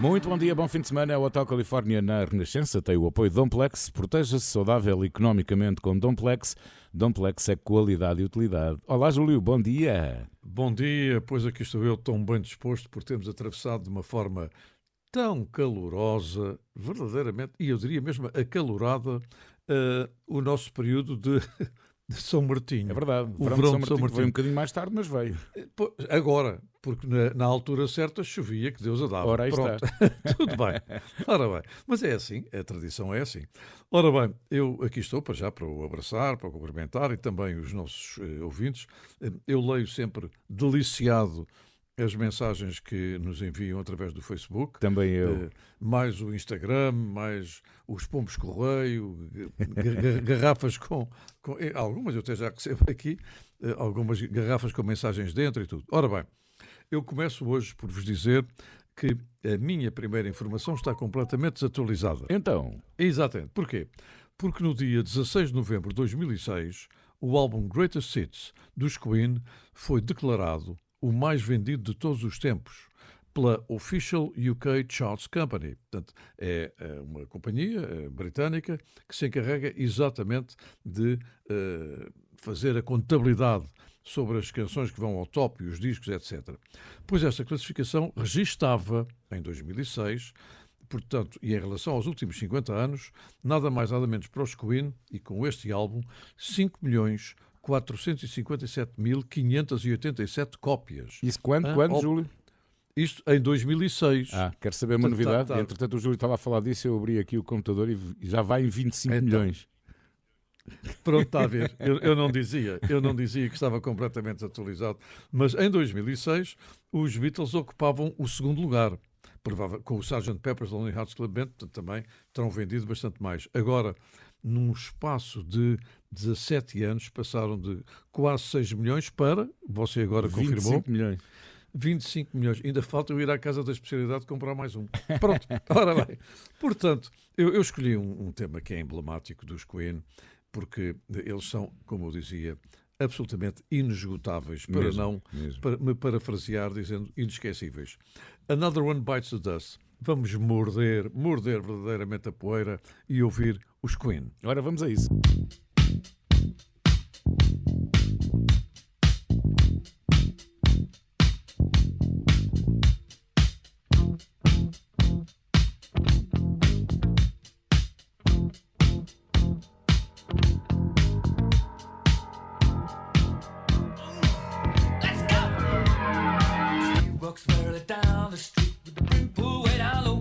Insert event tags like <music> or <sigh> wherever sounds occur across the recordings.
Muito bom dia, bom fim de semana. É o Hotel Califórnia na Renascença tem o apoio de Domplex. Proteja-se saudável economicamente com Domplex. Domplex é qualidade e utilidade. Olá, Júlio, bom dia. Bom dia, pois aqui estou eu tão bem disposto por termos atravessado de uma forma tão calorosa, verdadeiramente, e eu diria mesmo acalorada, uh, o nosso período de de São Martinho. É verdade, o verão, verão de São Martinho, São Martinho foi um bocadinho mais tarde, mas veio. Eh, agora, porque na, na altura certa chovia, que Deus a dava. Ora, aí Pronto. está. <laughs> Tudo bem. Ora bem, mas é assim, a tradição é assim. Ora bem, eu aqui estou para já para o abraçar, para o cumprimentar e também os nossos uh, ouvintes. Eu leio sempre deliciado as mensagens que nos enviam através do Facebook. Também eu. Uh, mais o Instagram, mais os pombos correio, garrafas com, com, eh, Algumas eu até já recebo aqui, uh, algumas garrafas com mensagens dentro e tudo. Ora bem, eu começo hoje por vos dizer que a minha primeira informação está completamente desatualizada. Então? Exatamente. Porquê? Porque no dia 16 de novembro de 2006, o álbum Greatest Hits dos Queen foi declarado o mais vendido de todos os tempos pela Official UK Charts Company. Portanto, é, é uma companhia é, britânica que se encarrega exatamente de uh, fazer a contabilidade sobre as canções que vão ao top e os discos, etc. Pois esta classificação registava, em 2006, portanto, e em relação aos últimos 50 anos, nada mais nada menos para os Queen, e com este álbum, 5 milhões 457.587 cópias. Isso quando, ah, quando, Júlio? Isto em 2006. Ah, quero saber uma novidade. Tá, tá. Entretanto, o Júlio estava a falar disso, eu abri aqui o computador e já vai em 25 então, milhões. Pronto, está a ver. <laughs> Eu, eu, não dizia, eu não dizia que estava completamente atualizado, mas em 2006 os Beatles ocupavam o segundo lugar. Provável, com o Sgt. Pepper's Lonely Hearts Club Band também terão vendido bastante mais. Agora, num espaço de 17 anos, passaram de quase 6 milhões para, você agora 25 confirmou. 25 milhões. 25 milhões. Ainda falta eu ir à casa da especialidade comprar mais um. Pronto, <laughs> ora bem. Portanto, eu, eu escolhi um, um, tema que é emblemático dos Queen, porque eles são, como eu dizia, absolutamente inesgotáveis, para mesmo, não mesmo. Para, me parafrasear dizendo inesquecíveis. Another One Bites the Dust. Vamos morder, morder verdadeiramente a poeira e ouvir os Queen. Ora, vamos a isso. Early down the street with the brim pulled way down low.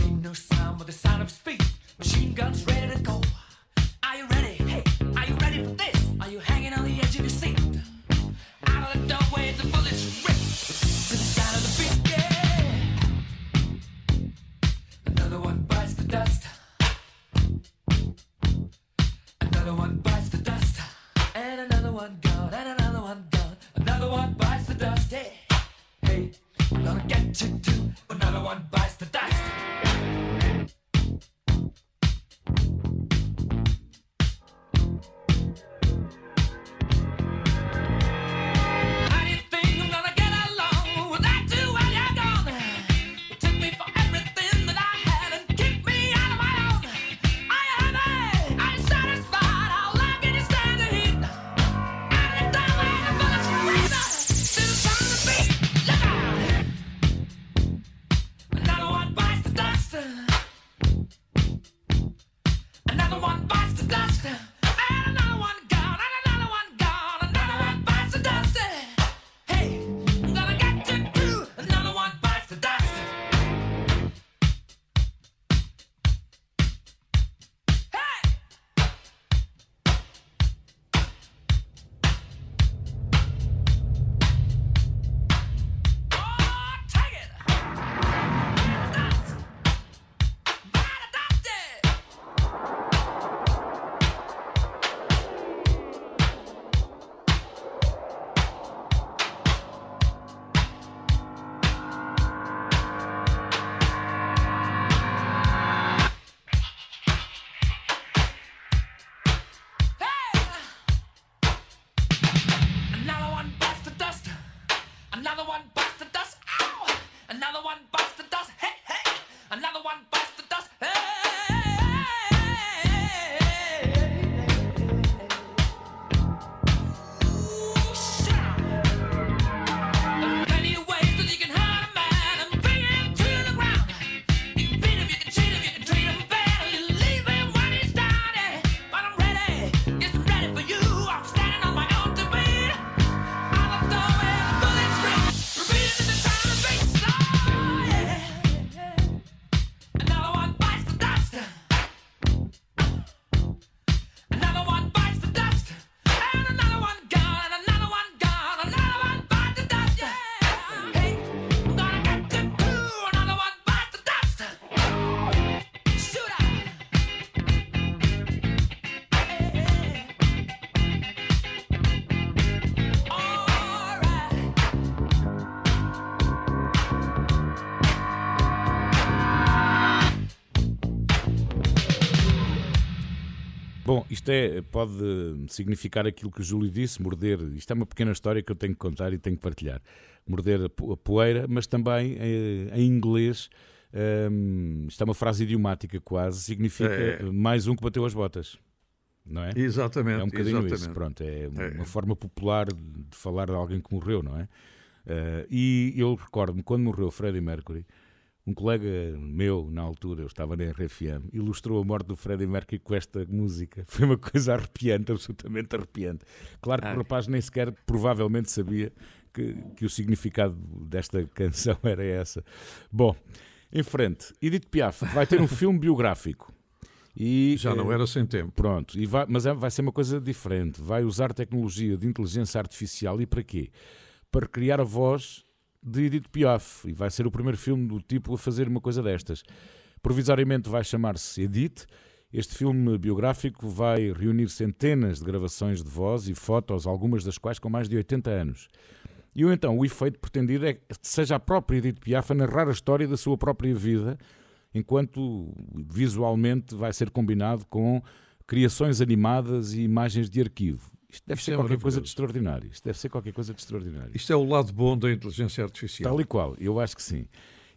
Ain't no sound but the sound of speed. Machine guns ready to go. Are you ready? Hey, are you ready for this? Bom, isto é, pode significar aquilo que o Júlio disse, morder. Isto é uma pequena história que eu tenho que contar e tenho que partilhar. Morder a poeira, mas também eh, em inglês. Um, isto é uma frase idiomática quase, significa é. mais um que bateu as botas. Não é? Exatamente. É um bocadinho exatamente. isso. Pronto, é, é uma forma popular de falar de alguém que morreu, não é? Uh, e eu recordo-me quando morreu Freddie Mercury, um colega meu, na altura, eu estava na RFM, ilustrou a morte do Freddie Mercury com esta música. Foi uma coisa arrepiante, absolutamente arrepiante. Claro que o rapaz nem sequer provavelmente sabia que, que o significado desta <laughs> canção era essa. Bom, em frente, Edith Piaf vai ter um filme biográfico. E, Já não eh, era sem tempo. Pronto, e vai, mas é, vai ser uma coisa diferente. Vai usar tecnologia de inteligência artificial e para quê? Para criar a voz de Edith Piaf e vai ser o primeiro filme do tipo a fazer uma coisa destas. Provisoriamente vai chamar-se Edith. Este filme biográfico vai reunir centenas de gravações de voz e fotos, algumas das quais com mais de 80 anos. E então o efeito pretendido é que seja a própria Edith Piaf a narrar a história da sua própria vida, enquanto visualmente vai ser combinado com criações animadas e imagens de arquivo. Isto deve Isto ser é qualquer coisa de extraordinário. Isto deve ser qualquer coisa de extraordinário. Isto é o lado bom da inteligência artificial. Tal e qual, eu acho que sim.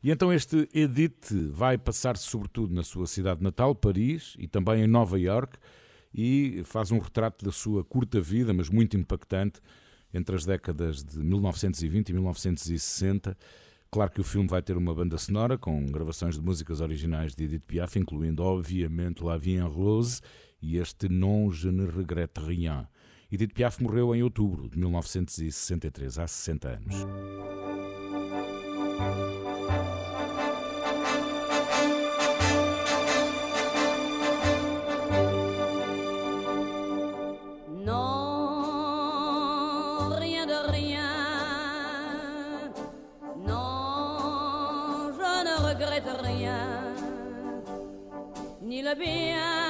E então este Edith vai passar-se sobretudo na sua cidade natal, Paris, e também em Nova York, e faz um retrato da sua curta vida, mas muito impactante, entre as décadas de 1920 e 1960. Claro que o filme vai ter uma banda sonora com gravações de músicas originais de Edith Piaf, incluindo obviamente La Vie en Rose e este Non Je ne regrette rien. Edith Piaf morreu em outubro de 1963, há 60 anos. Ni le bien.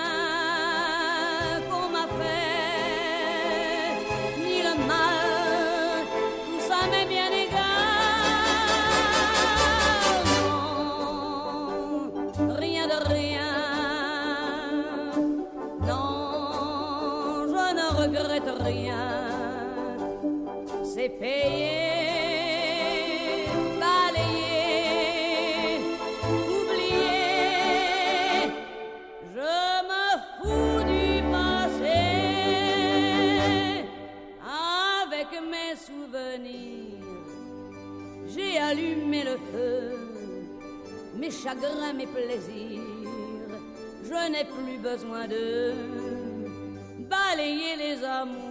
Payer, balayer, oublier. Je me fous du passé avec mes souvenirs. J'ai allumé le feu, mes chagrins, mes plaisirs. Je n'ai plus besoin de balayer les amours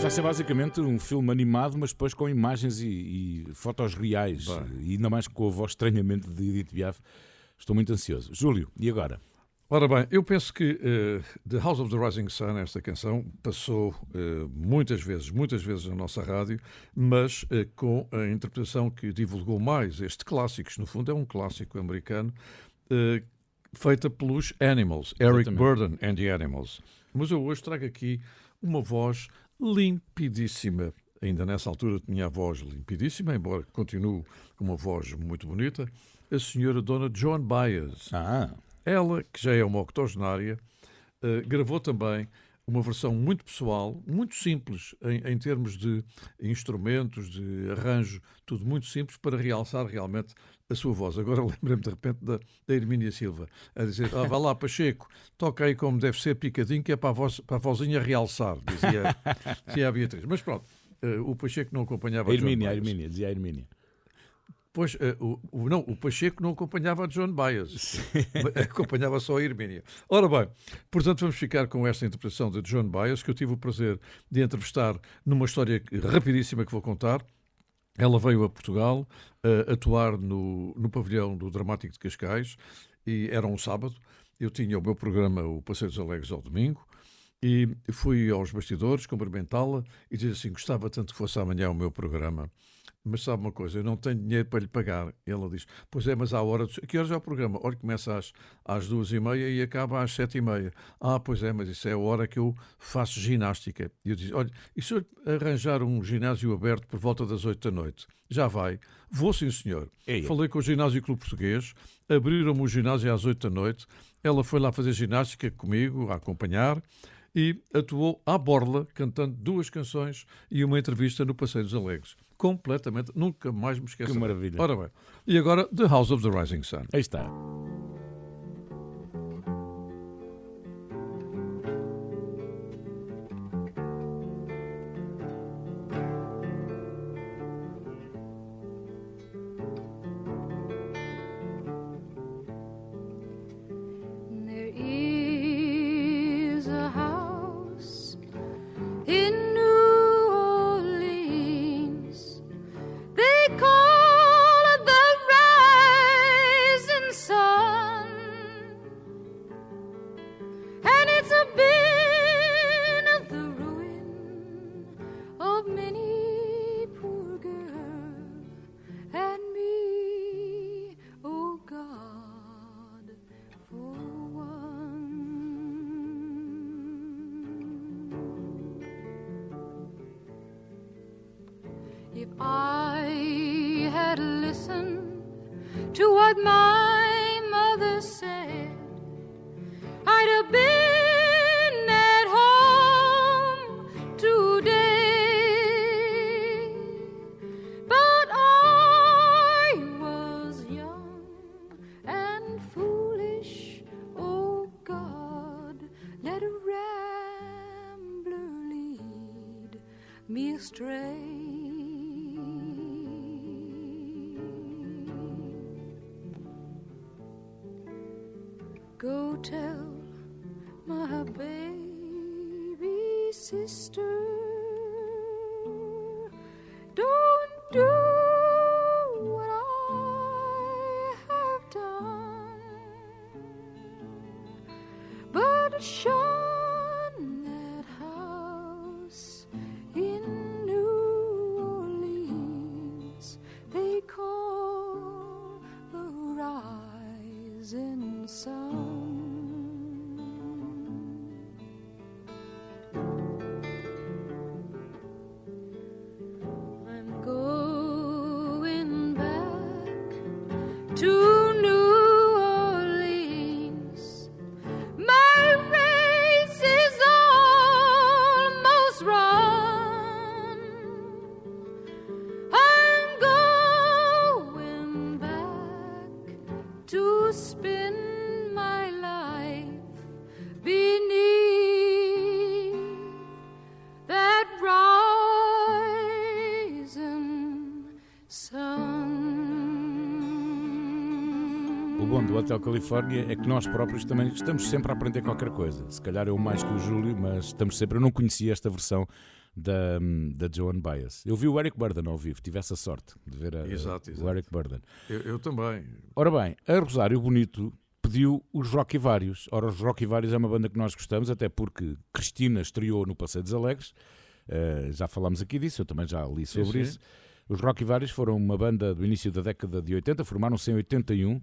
Vai ser basicamente um filme animado, mas depois com imagens e, e fotos reais. E ainda mais com a voz estranhamente de Edith Piaf. Estou muito ansioso. Júlio, e agora? Ora bem, eu penso que eh, The House of the Rising Sun, esta canção, passou eh, muitas vezes, muitas vezes na nossa rádio, mas eh, com a interpretação que divulgou mais este clássico, que no fundo é um clássico americano, feita pelos Animals, Eric. Burden and the Animals. Mas eu hoje trago aqui uma voz limpidíssima. Ainda nessa altura tinha a voz limpidíssima, embora continue com uma voz muito bonita, a senhora Dona Joan Baez. Ah, Ela, que já é uma octogenária, eh, gravou também uma versão muito pessoal, muito simples em, em termos de instrumentos, de arranjo, tudo muito simples para realçar realmente a sua voz. Agora <laughs> lembrei-me de repente da, da Hermínia Silva a dizer: ah, vá lá, Pacheco, toca aí como deve ser picadinho, que é para a, voz, para a vozinha realçar, dizia, dizia a Beatriz. Mas pronto, eh, o Pacheco não acompanhava a Hermínia, a. Hermínia, dizia a Hermínia. Pois, eh, o, o- não, o Pacheco não acompanhava a John Baez, <laughs> acompanhava só a Hermínia. Ora bem, portanto vamos ficar com esta interpretação de John Baez, que eu tive o prazer de entrevistar numa história rapidíssima que vou contar. Ela veio a Portugal eh, atuar no, no pavilhão do Dramático de Cascais, e era um sábado. Eu tinha o meu programa, o Passeio dos Alegres, ao domingo, e fui aos bastidores cumprimentá-la e dizer assim: gostava tanto que fosse amanhã o meu programa. Mas sabe uma coisa, eu não tenho dinheiro para lhe pagar. Ela diz: Pois é, mas à hora. Do... Que horas é o programa? Olha, começa às, às duas e meia e acaba às sete e meia. Ah, pois é, mas isso é a hora que eu faço ginástica. E eu disse: Olha, e se eu arranjar um ginásio aberto por volta das oito da noite? Já vai? Vou, sim, senhor. Eia. Falei com o Ginásio Clube Português, abriram-me o ginásio às oito da noite. Ela foi lá fazer ginástica comigo, a acompanhar e atuou à borla, cantando duas canções e uma entrevista no Passeio dos Alegres. Completamente, nunca mais me esqueço. Que maravilha. Ora bem. E agora, The House of the Rising Sun. Aí está. O bom do Hotel Califórnia é que nós próprios também estamos sempre a aprender qualquer coisa. Se calhar eu mais que o Júlio, mas estamos sempre. Eu não conhecia esta versão da, da Joan Baez. Eu vi o Eric Burden ao vivo, tive essa sorte de ver a, Exato, o exato. Eric Burden. Eu, eu também. Ora bem, a Rosário Bonito pediu os Rocky Vários. Ora, os Rocky Vários é uma banda que nós gostamos, até porque Cristina estreou no Passeio dos Alegres. Uh, já falámos aqui disso, eu também já li sobre sim. isso. Os Rocky Vários foram uma banda do início da década de 80, formaram-se em 81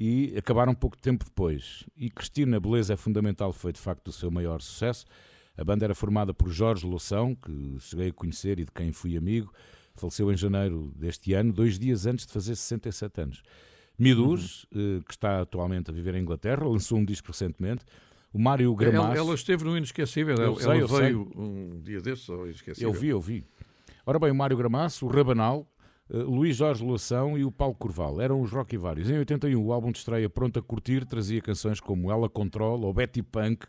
e acabaram pouco tempo depois. E Cristina Beleza é fundamental, foi de facto o seu maior sucesso. A banda era formada por Jorge Loção, que cheguei a conhecer e de quem fui amigo. Faleceu em janeiro deste ano, dois dias antes de fazer 67 anos. Miduz, uhum. que está atualmente a viver em Inglaterra, lançou um disco recentemente. O Mário Gramaço... Ela, ela esteve no Inesquecível, Eu ela, sei, ela veio um dia desses ao Inesquecível. Eu vi, eu vi. Ora bem, o Mário Gramaço, o Rabanal, Luís Jorge Loação e o Paulo Corval. Eram os Rocky Vários. Em 81, o álbum de estreia Pronto a Curtir trazia canções como Ela Controla ou Betty Punk,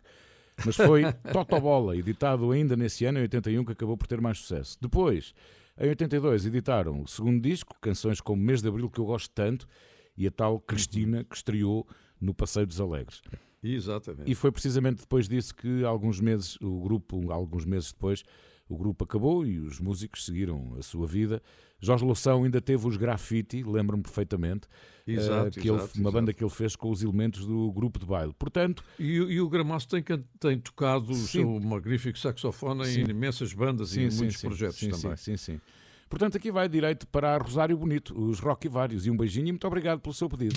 mas foi <laughs> Totobola, editado ainda nesse ano, em 81, que acabou por ter mais sucesso. Depois, em 82, editaram o segundo disco, canções como Mês de Abril, que eu gosto tanto, e a tal Cristina, que estreou no Passeio dos Alegres. Exatamente. E foi precisamente depois disso que, alguns meses, o grupo, alguns meses depois, o grupo acabou e os músicos seguiram a sua vida. Jorge Loção ainda teve os Graffiti, lembro-me perfeitamente, Exato, eh, que exato, ele, uma exato. banda que ele fez com os elementos do grupo de baile. Portanto, E, o- e o Gramaço tem, tem tocado o Sim. seu magnífico saxofone Sim. em imensas bandas e em muitos projetos sim, também. Sim, sim, sim. Portanto, aqui vai direito para a Rosário Bonito, os Rock e Vários. E um beijinho e muito obrigado pelo seu pedido.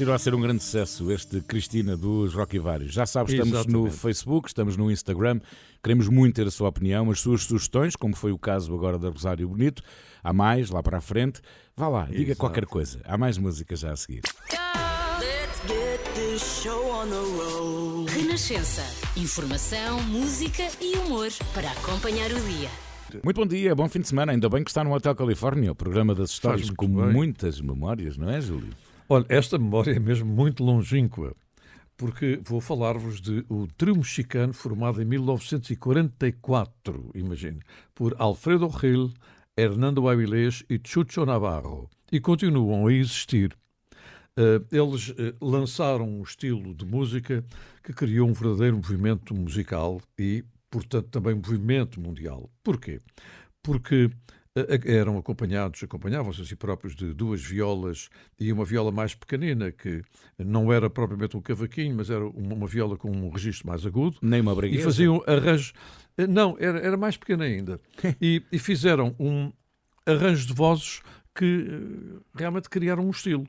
Continua a ser um grande sucesso este Cristina dos Rock e Vários. Já sabes, estamos no Exatamente. Facebook, estamos no Instagram, queremos muito ter a sua opinião, as suas sugestões, como foi o caso agora da Rosário Bonito. Há mais, lá para a frente. Vá lá, diga Exato. qualquer coisa. Há mais música já a seguir. Let's get this show on the road. Renascença. Informação, música e humor para acompanhar o dia. Muito bom dia, bom fim de semana. Ainda bem que está no Hotel Califórnia, o programa das histórias com bem. muitas memórias, não é, Júlio? Olha, esta memória é mesmo muito longínqua, porque vou falar-vos de o trio mexicano formado em 1944, imagine, por Alfredo Gil, Hernando Avilés e Chucho Navarro, e continuam a existir. Eh, Eles eh, lançaram um estilo de música que criou um verdadeiro movimento musical e, portanto, também um movimento mundial. Porquê? Porque eram acompanhados, acompanhavam-se a si próprios de duas violas e uma viola mais pequenina, que não era propriamente um cavaquinho, mas era uma uma viola com um registro mais agudo. Nem uma E brigueza. faziam arranjos. eh, Não, era, era mais pequena ainda. <laughs> E, e fizeram um arranjo de vozes que eh, realmente criaram um estilo.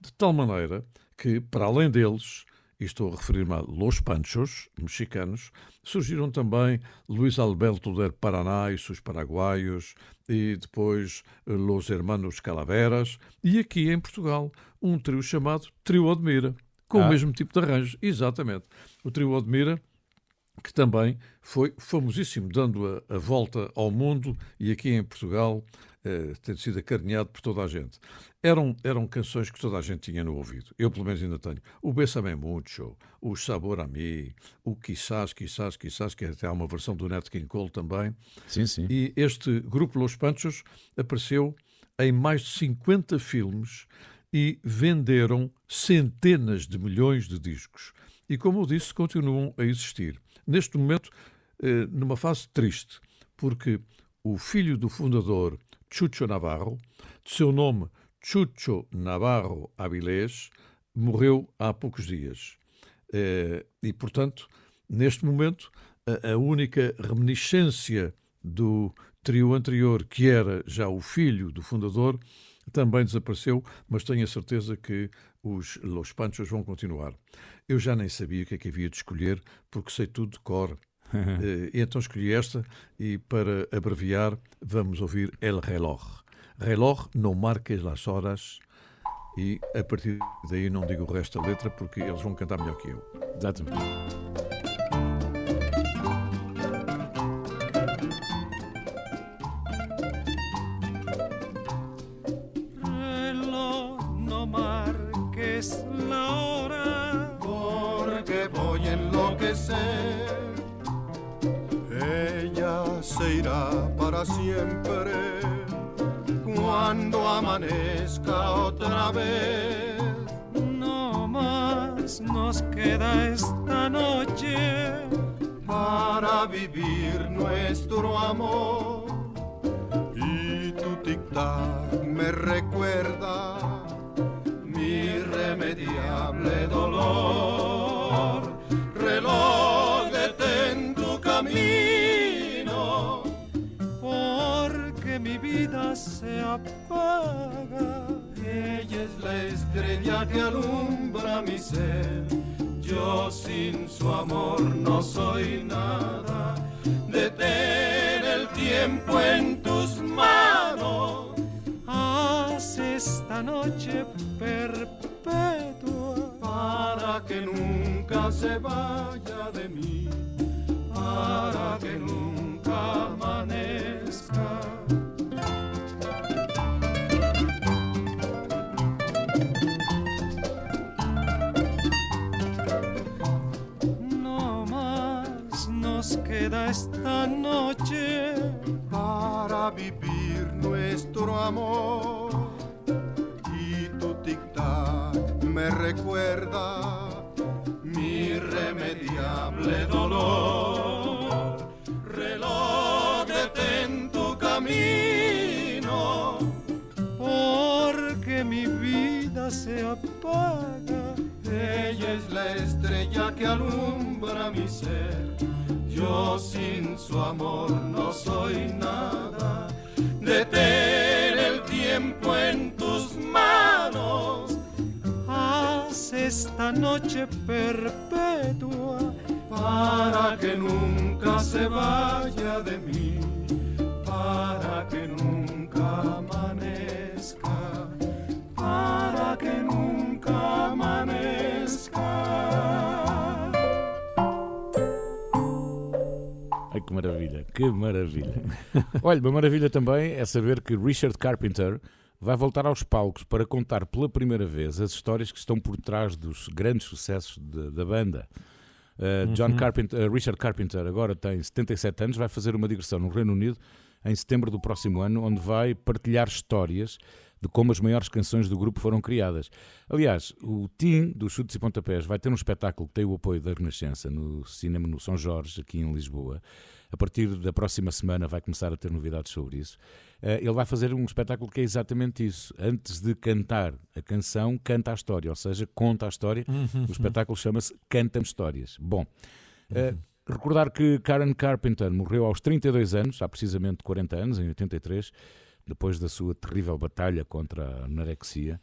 De tal maneira que, para além deles, e estou a referir-me a Los Panchos, mexicanos, surgiram também Luís Alberto del Paraná e seus paraguaios, e depois eh, Los Hermanos Calaveras, e aqui em Portugal, um trio chamado Trio Admira, com Ah. o mesmo tipo de arranjos. Exatamente. O Trio Admira que também foi famosíssimo, dando a, a volta ao mundo e aqui em Portugal ter sido acarinhado por toda a gente. Eram, eram canções que toda a gente tinha no ouvido. Eu, pelo menos, ainda tenho. O Bésame Mucho, o Sabor a mim, o Quizás, Quizás, Quizás, que até há uma versão do Nat King Cole também. Sim, sim. E este grupo Los Panchos apareceu em mais de 50 filmes e venderam centenas de milhões de discos. E, como eu disse, continuam a existir. Neste momento, eh, numa fase triste, porque o filho do fundador, Chucho Navarro, de seu nome Chucho Navarro Avilés, morreu há poucos dias. Eh, E, portanto, neste momento, a, única reminiscência do trio anterior, que era já o filho do fundador, também desapareceu, mas tenho a certeza que os Los Panchos vão continuar. Eu já nem sabia o que é que havia de escolher, porque sei tudo de cor. <laughs> Eh, então escolhi esta e, para abreviar, vamos ouvir El Reloj. Reloj, não marques las horas. E a partir daí não digo o resto da letra, porque eles vão cantar melhor que eu. Exatamente. Cuando amanezca otra vez. No más nos queda esta noche. para vivir nuestro amor. Y tu tic-tac me recuerda que alumbra mi ser. Yo sin su amor no soy nada. Detén el tiempo en tus manos. Haz esta noche perpetua. para que nunca se vaya de mí, para que nunca amor y tu tic-tac me recuerda mi irremediable dolor. Reloj, detén tu camino. Porque mi vida se apaga. Ella es la estrella que alumbra mi ser. Yo sin su amor no soy nada. Detén tiempo en tus manos. Haz esta noche perpetua para que nunca se vaya de mí, para que nunca amanezca, para que nunca amanezca. Que maravilha, que maravilha. Olha, uma maravilha também é saber que Richard Carpenter vai voltar aos palcos para contar pela primeira vez as histórias que estão por trás dos grandes sucessos de- da banda. Uh, John Carpenter, uh, Richard Carpenter agora tem 77 anos, vai fazer uma digressão no Reino Unido em setembro do próximo ano, onde vai partilhar histórias de como as maiores canções do grupo foram criadas. Aliás, o Team dos Chutes e Pontapés vai ter um espetáculo que tem o apoio da Renascença no cinema no São Jorge, aqui em Lisboa. A partir da próxima semana vai começar a ter novidades sobre isso. Eh, Ele vai fazer um espetáculo que é exatamente isso. Antes de cantar a canção, canta a história, ou seja, conta a história. O espetáculo chama-se Canta-me Histórias. Bom, eh, recordar que Karen Carpenter morreu aos 32 anos, há precisamente 40 anos, em 83, depois da sua terrível batalha contra a anorexia.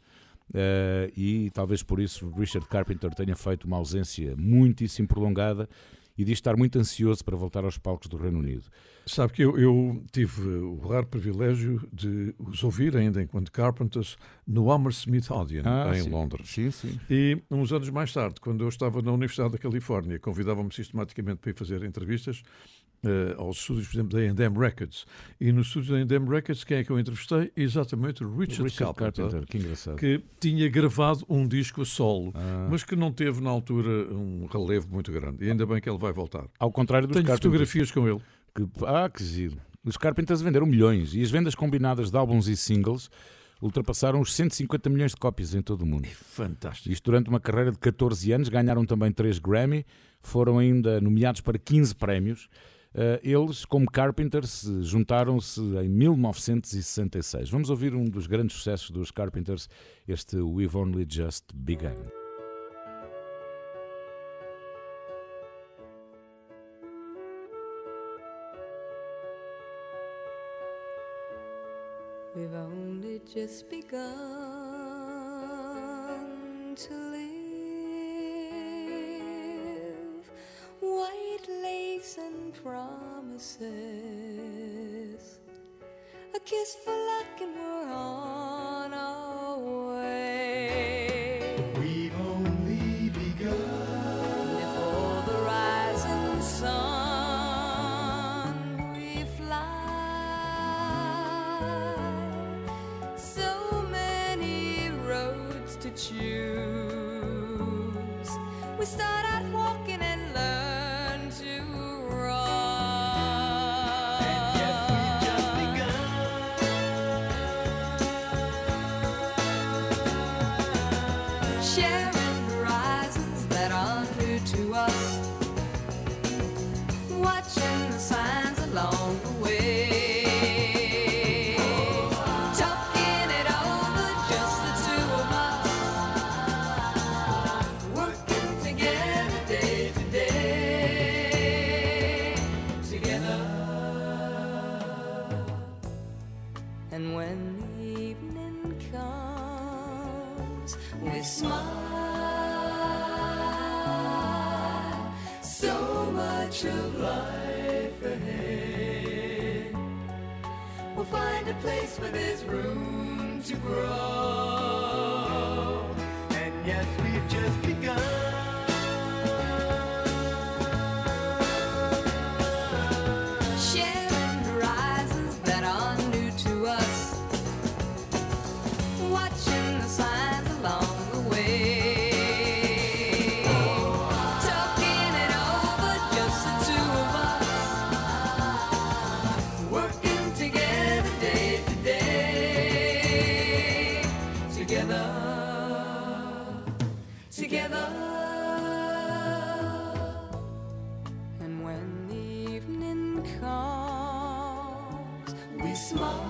Eh, e talvez por isso Richard Carpenter tenha feito uma ausência muitíssimo prolongada e diz estar muito ansioso para voltar aos palcos do Reino Unido. Sabe que eu, eu tive o raro privilégio de os ouvir ainda enquanto Carpenters no Hammersmith Odeon, em sim. Londres. Sim, sim. E uns anos mais tarde, quando eu estava na Universidade da Califórnia, convidavam-me sistematicamente para ir fazer entrevistas eh, aos estúdios, por exemplo, da A&M Records. E nos estúdios da A&M Records, quem é que eu entrevistei? Exatamente o Richard, Richard Carpenter, Carpenter, que engraçado. que tinha gravado um disco a solo, Ah. mas que não teve na altura um relevo muito grande. E ainda bem que ele vai voltar. Ao contrário dos Tenho Carpenters. fotografias com ele. Que, ah, que giro. Os Carpenters venderam milhões e as vendas combinadas de álbuns e singles ultrapassaram os 150 milhões de cópias em todo o mundo. Fantástico. Isto durante uma carreira de 14 anos, ganharam também 3 Grammy, foram ainda nomeados para 15 prémios. Eh, eles, como Carpenters, juntaram-se em 1966. Vamos ouvir um dos grandes sucessos dos Carpenters, este We've Only Just Begun. We've only just begun to and promises. A kiss for luck, and we're on brothers. Together. And when the evening comes, we smile.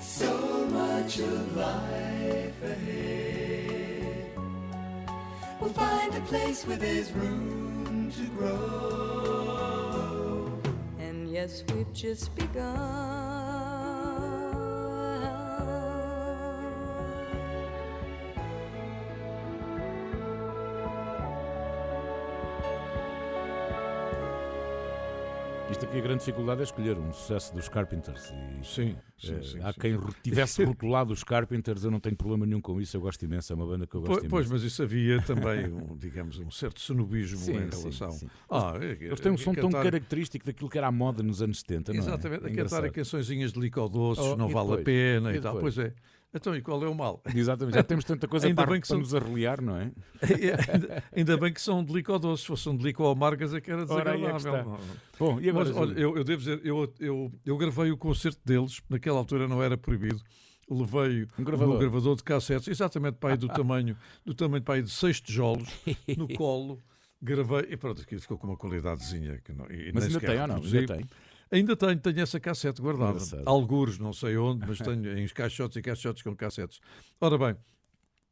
So much of life ahead. We'll find a place where there's room to grow. And yes, we've just begun. Grande dificuldade é escolher um sucesso dos Carpenters. E, Sim, sim, eh, sim. há sim. quem tivesse <laughs> rotulado os Carpenters, eu não tenho problema nenhum com isso, eu gosto imenso, é uma banda que eu gosto Pois, pois, imenso. mas isso havia também, um, digamos, um certo cenobismo em relação. sim. Ah, é- Eles têm um é som tão cantar- característico daquilo que era a moda nos anos 70, não é? Exatamente, É a cantar engraçado. a cançõezinhas de licodoces, Oh, não vale a depois? pena e, E tal. Pois é. Então, e qual é o mal? Exatamente, já temos tanta coisa <laughs> Ainda para, bem que para são- nos arreliar, não é? <laughs> ainda, ainda bem que são de licodoces, se fossem de lico-amargas é que era Ora, é desagradável. está. Bom, e agora? Mas, olha, eu, eu devo dizer, eu, eu, eu gravei o concerto deles, naquela altura não era proibido. Levei Um gravador. o gravador de cassetes, exatamente para aí do <laughs> tamanho, do tamanho para aí de seis tijolos, no colo. Gravei e pronto, aquilo ficou com uma qualidadezinha. Que não, Mas ainda tem ou não? Ainda tem. Ainda tenho, tenho essa cassete guardada. Algures, não sei onde, mas tenho em caixotes e caixotes com cassetes. Ora bem,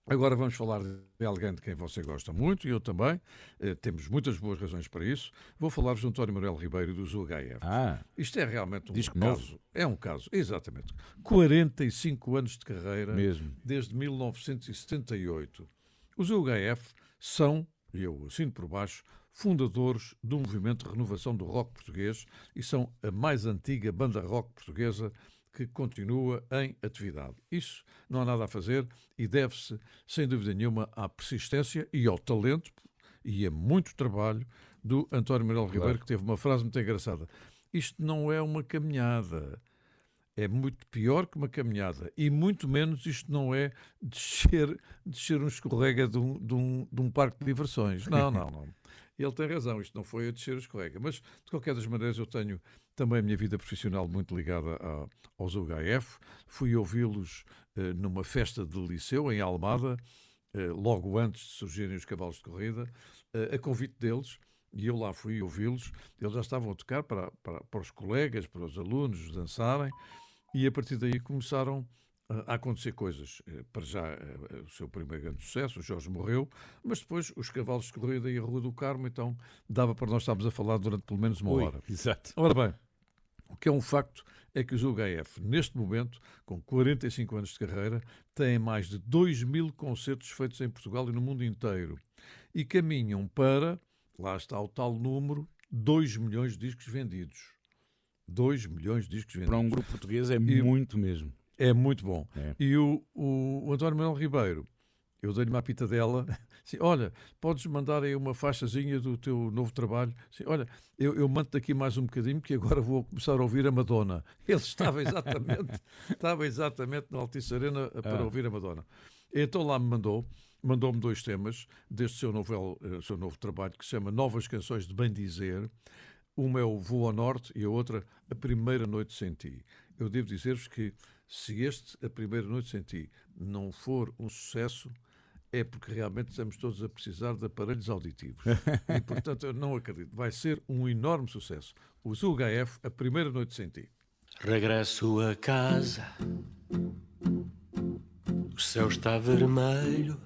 agora vamos falar de alguém de quem você gosta muito, e eu também. Eh, temos muitas boas razões para isso. Vou falar-vos de António Manuel Ribeiro dos UHF. Ah, Isto é realmente um caso. novo. É um caso, exatamente. 45 anos de carreira mesmo. desde 1978. Os UHF são, e eu assino por baixo, fundadores do movimento de renovação do rock português e são a mais antiga banda rock portuguesa que continua em atividade. Isso não há nada a fazer e deve-se, sem dúvida nenhuma, à persistência e ao talento e a muito trabalho do António Manuel Ribeiro, que teve uma frase muito engraçada. Isto não é uma caminhada. É muito pior que uma caminhada. E muito menos isto não é descer, descer um escorrega de um, de, um, de um parque de diversões. Não, não, não. Ele tem razão, isto não foi a descer o escorrega. Mas, de qualquer das maneiras, eu tenho também a minha vida profissional muito ligada a- aos UHF. Fui ouvi-los eh, numa festa de liceu em Almada, eh, logo antes de surgirem os cavalos de corrida, eh, a convite deles. E eu lá fui ouvi-los. Eles já estavam a tocar para, para, para os colegas, para os alunos dançarem. E a partir daí começaram a acontecer coisas. Eh, Para já, eh, o seu primeiro grande sucesso, o Jorge morreu, mas depois os cavalos de corrida e a Rua do Carmo, então dava para nós estarmos a falar durante pelo menos uma Ui, hora. exato. Ora bem, o que é um facto é que os UHF, neste momento, com 45 anos de carreira, têm mais de 2 mil concertos feitos em Portugal e no mundo inteiro e caminham para, lá está o tal número, 2 milhões de discos vendidos. 2 milhões de discos vendidos. Para um grupo português é E- muito mesmo. É muito bom. É. E o, o, o António Manuel Ribeiro, eu dei-lhe uma pitadela. Assim, <laughs> olha, podes mandar aí uma faixazinha do teu novo trabalho. Assim, olha, eu, eu mando daqui mais um bocadinho, que agora vou começar a ouvir a Madonna. <laughs> Ele estava exatamente, <laughs> estava exatamente na Altice Arena para Ah. ouvir a Madonna. Então lá me mandou, mandou-me dois temas deste seu novo, eh, seu novo trabalho que se chama Novas Canções de Bem Dizer. Uma é o Voo ao Norte e a outra A Primeira Noite Sem Ti. Eu devo dizer-vos que se este A Primeira Noite Sem Ti não for um sucesso, é porque realmente estamos todos a precisar de aparelhos auditivos. E, portanto, eu não acredito. Vai ser um enorme sucesso. Os UHF, A Primeira Noite Sem Ti. Regresso a casa. O céu está vermelho.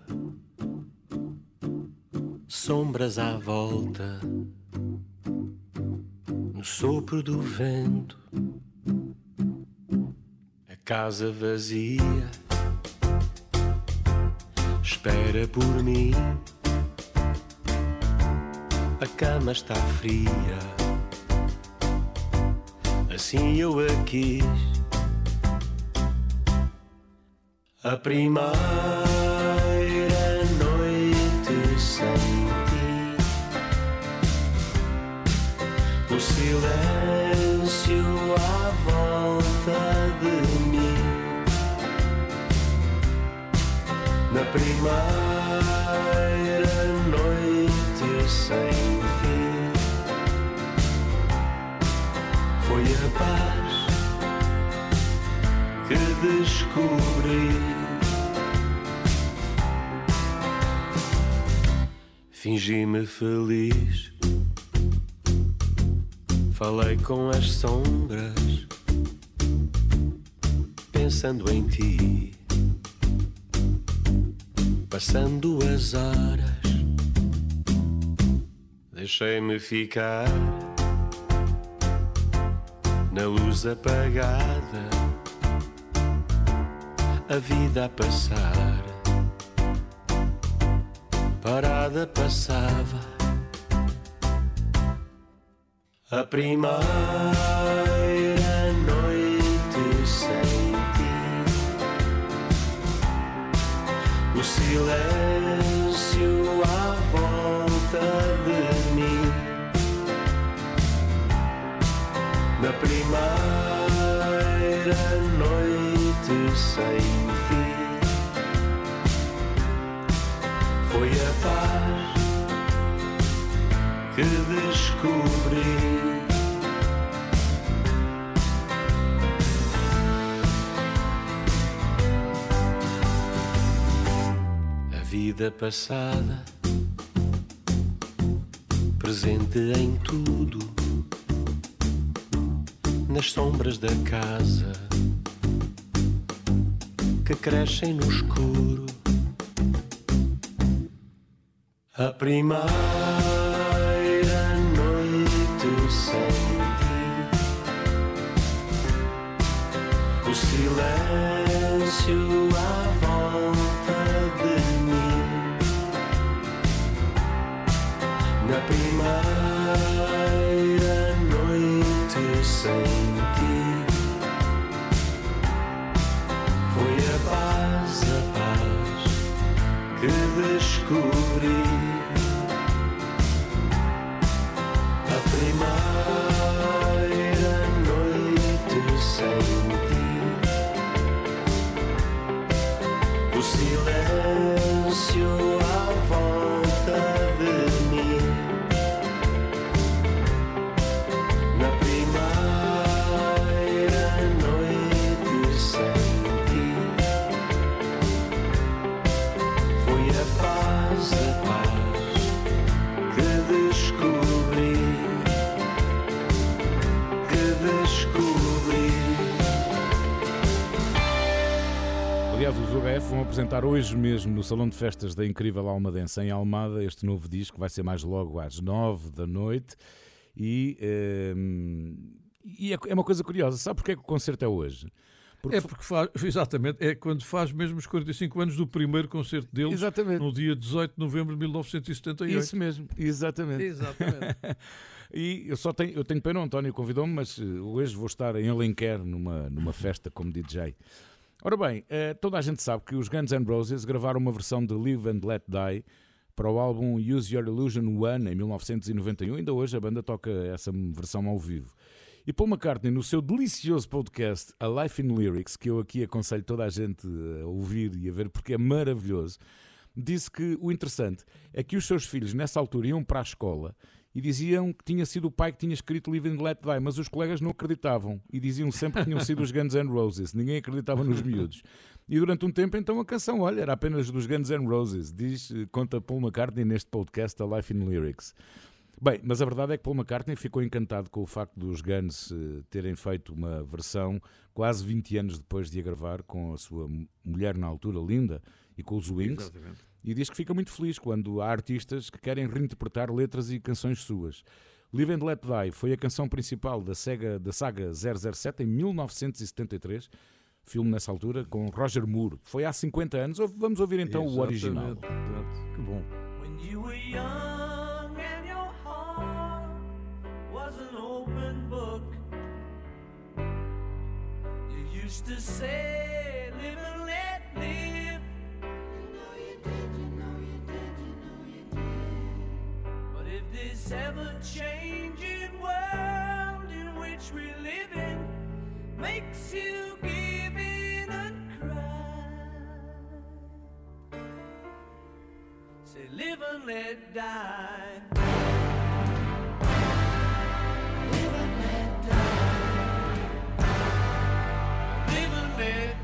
Sombras à volta. No sopro do vento. Casa vazia. Espera por mim. A cama está fria. Assim eu a quis. A primeira noite sem ti. O silêncio primeira noite sem ti. Foi a paz que descobri. Fingi-me feliz. Falei com as sombras, pensando em ti. Passando as horas, deixei-me ficar na luz apagada, a vida a passar, parada passava, A primeira silêncio à volta de mim. Na primeira noite sem ti, foi a paz que descobri. Vida passada, presente em tudo, nas sombras da casa que crescem no escuro. A primeira descobri. Vão apresentar hoje mesmo no Salão de Festas da Incrível Almadense em Almada este novo disco, vai ser mais logo às nove da noite. E, ehm, e é é uma coisa curiosa, sabe porque é que o concerto é hoje? É porque faz, <laughs> exatamente, é quando faz mesmo os 45 anos do primeiro concerto deles, Exatamente. no dia 18 de novembro de 1978. Isso mesmo, exatamente. Exatamente. <laughs> E eu só tenho, eu tenho pena, o António convidou-me, mas eh, hoje vou estar em Alenquer numa, numa festa como DJ. Ora bem, eh, toda a gente sabe que os Guns N' Roses gravaram uma versão de Live and Let Die para o álbum Use Your Illusion One em 1991. Ainda hoje a banda toca essa versão ao vivo. E Paul McCartney, no seu delicioso podcast A Life in Lyrics, que eu aqui aconselho toda a gente a ouvir e a ver porque é maravilhoso, disse que o interessante é que os seus filhos nessa altura iam para a escola e diziam que tinha sido o pai que tinha escrito Live and Let Die, mas os colegas não acreditavam e diziam sempre que tinham sido os Guns N' Roses, ninguém acreditava nos miúdos. E durante um tempo então a canção, olha, era apenas dos Guns N' Roses, diz, eh, conta Paul McCartney neste podcast A Life in Lyrics. Bem, mas a verdade é que Paul McCartney ficou encantado com o facto dos Guns eh, terem feito uma versão quase 20 anos depois de a gravar com a sua mu- mulher na altura, Linda, e com os Wings. Exatamente. E diz que fica muito feliz quando há artistas que querem reinterpretar letras e canções suas. Live and Let Die foi a canção principal da, Sega, da saga 007 em 1973, filme nessa altura com Roger Moore. Foi há 50 anos. Vamos ouvir então o original. Exatamente, exato. Que bom. When you were young and your heart was an open book, you used to say, makes you give in and cry. Say, live and let die. Live and let die. Live and let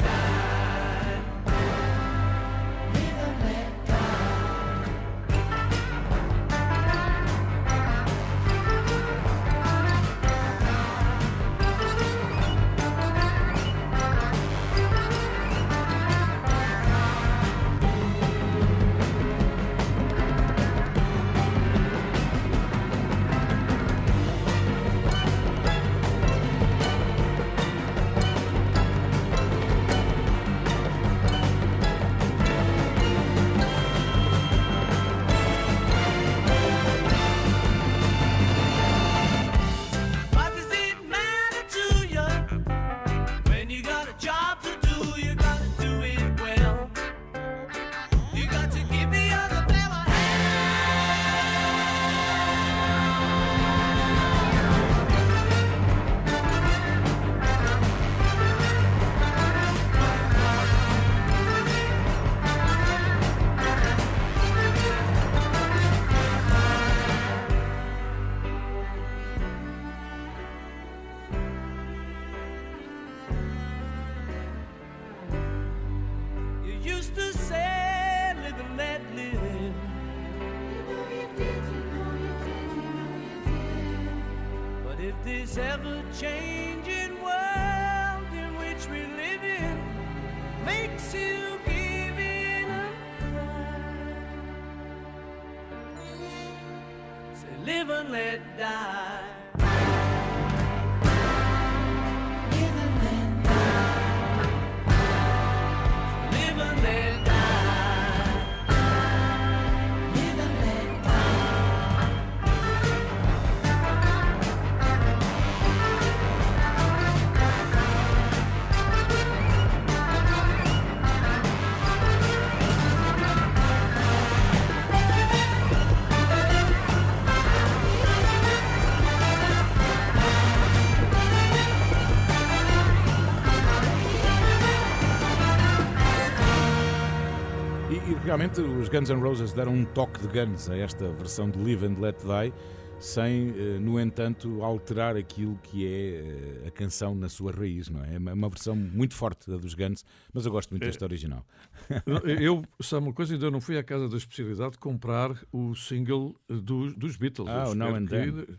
realmente os Guns N' Roses deram um toque de Guns a esta versão de Live and Let Die, sem, eh, no entanto, alterar aquilo que é eh, a canção na sua raiz, não é? É uma- uma versão muito forte da dos Guns, mas eu gosto muito desta original. <laughs> Eu, sabe uma coisa, ainda não fui à casa da especialidade comprar o single dos, dos Beatles. Ah, o Now and que-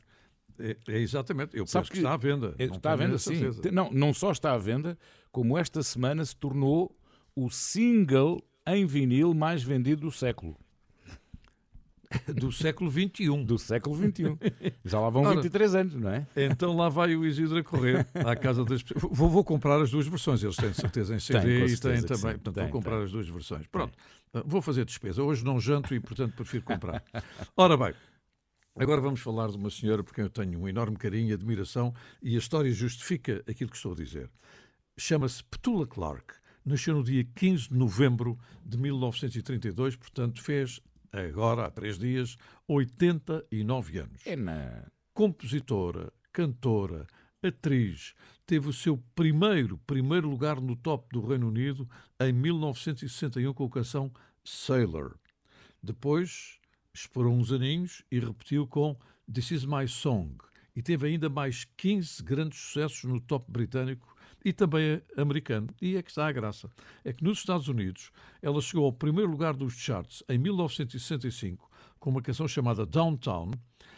É, é exatamente, eu Sabe penso que, que está à venda. É, Está à venda, sim. certeza. Não, não só está à venda, como esta semana se tornou o single em vinil mais vendido do século. <laughs> Do século XXI. Do século XXI. Já lá vão Ora. 23 anos, não é? Então lá vai o Isidro a correr à casa das pessoas. <laughs> Vou, vou comprar as duas versões, eles têm certeza em CD Tem, com e têm certeza também. sim. Portanto, Tem, vou comprar tem. as duas versões. Pronto, uh, vou fazer despesa. Hoje não janto e, portanto, prefiro comprar. Ora bem, agora vamos falar de uma senhora por quem eu tenho um enorme carinho e admiração e a história justifica aquilo que estou a dizer. Chama-se Petula Clark. Nasceu no dia 15 de novembro de 1932, portanto, fez agora, há três dias, 89 anos É na. compositora, cantora, atriz, teve o seu primeiro, primeiro lugar no top do Reino Unido em 1961 com a canção Sailor. Depois esperou uns aninhos e repetiu com This Is My Song e teve ainda mais 15 grandes sucessos no top britânico e também americano. E é que está a graça. É que nos Estados Unidos ela chegou ao primeiro lugar dos charts em 1965 com uma canção chamada Downtown,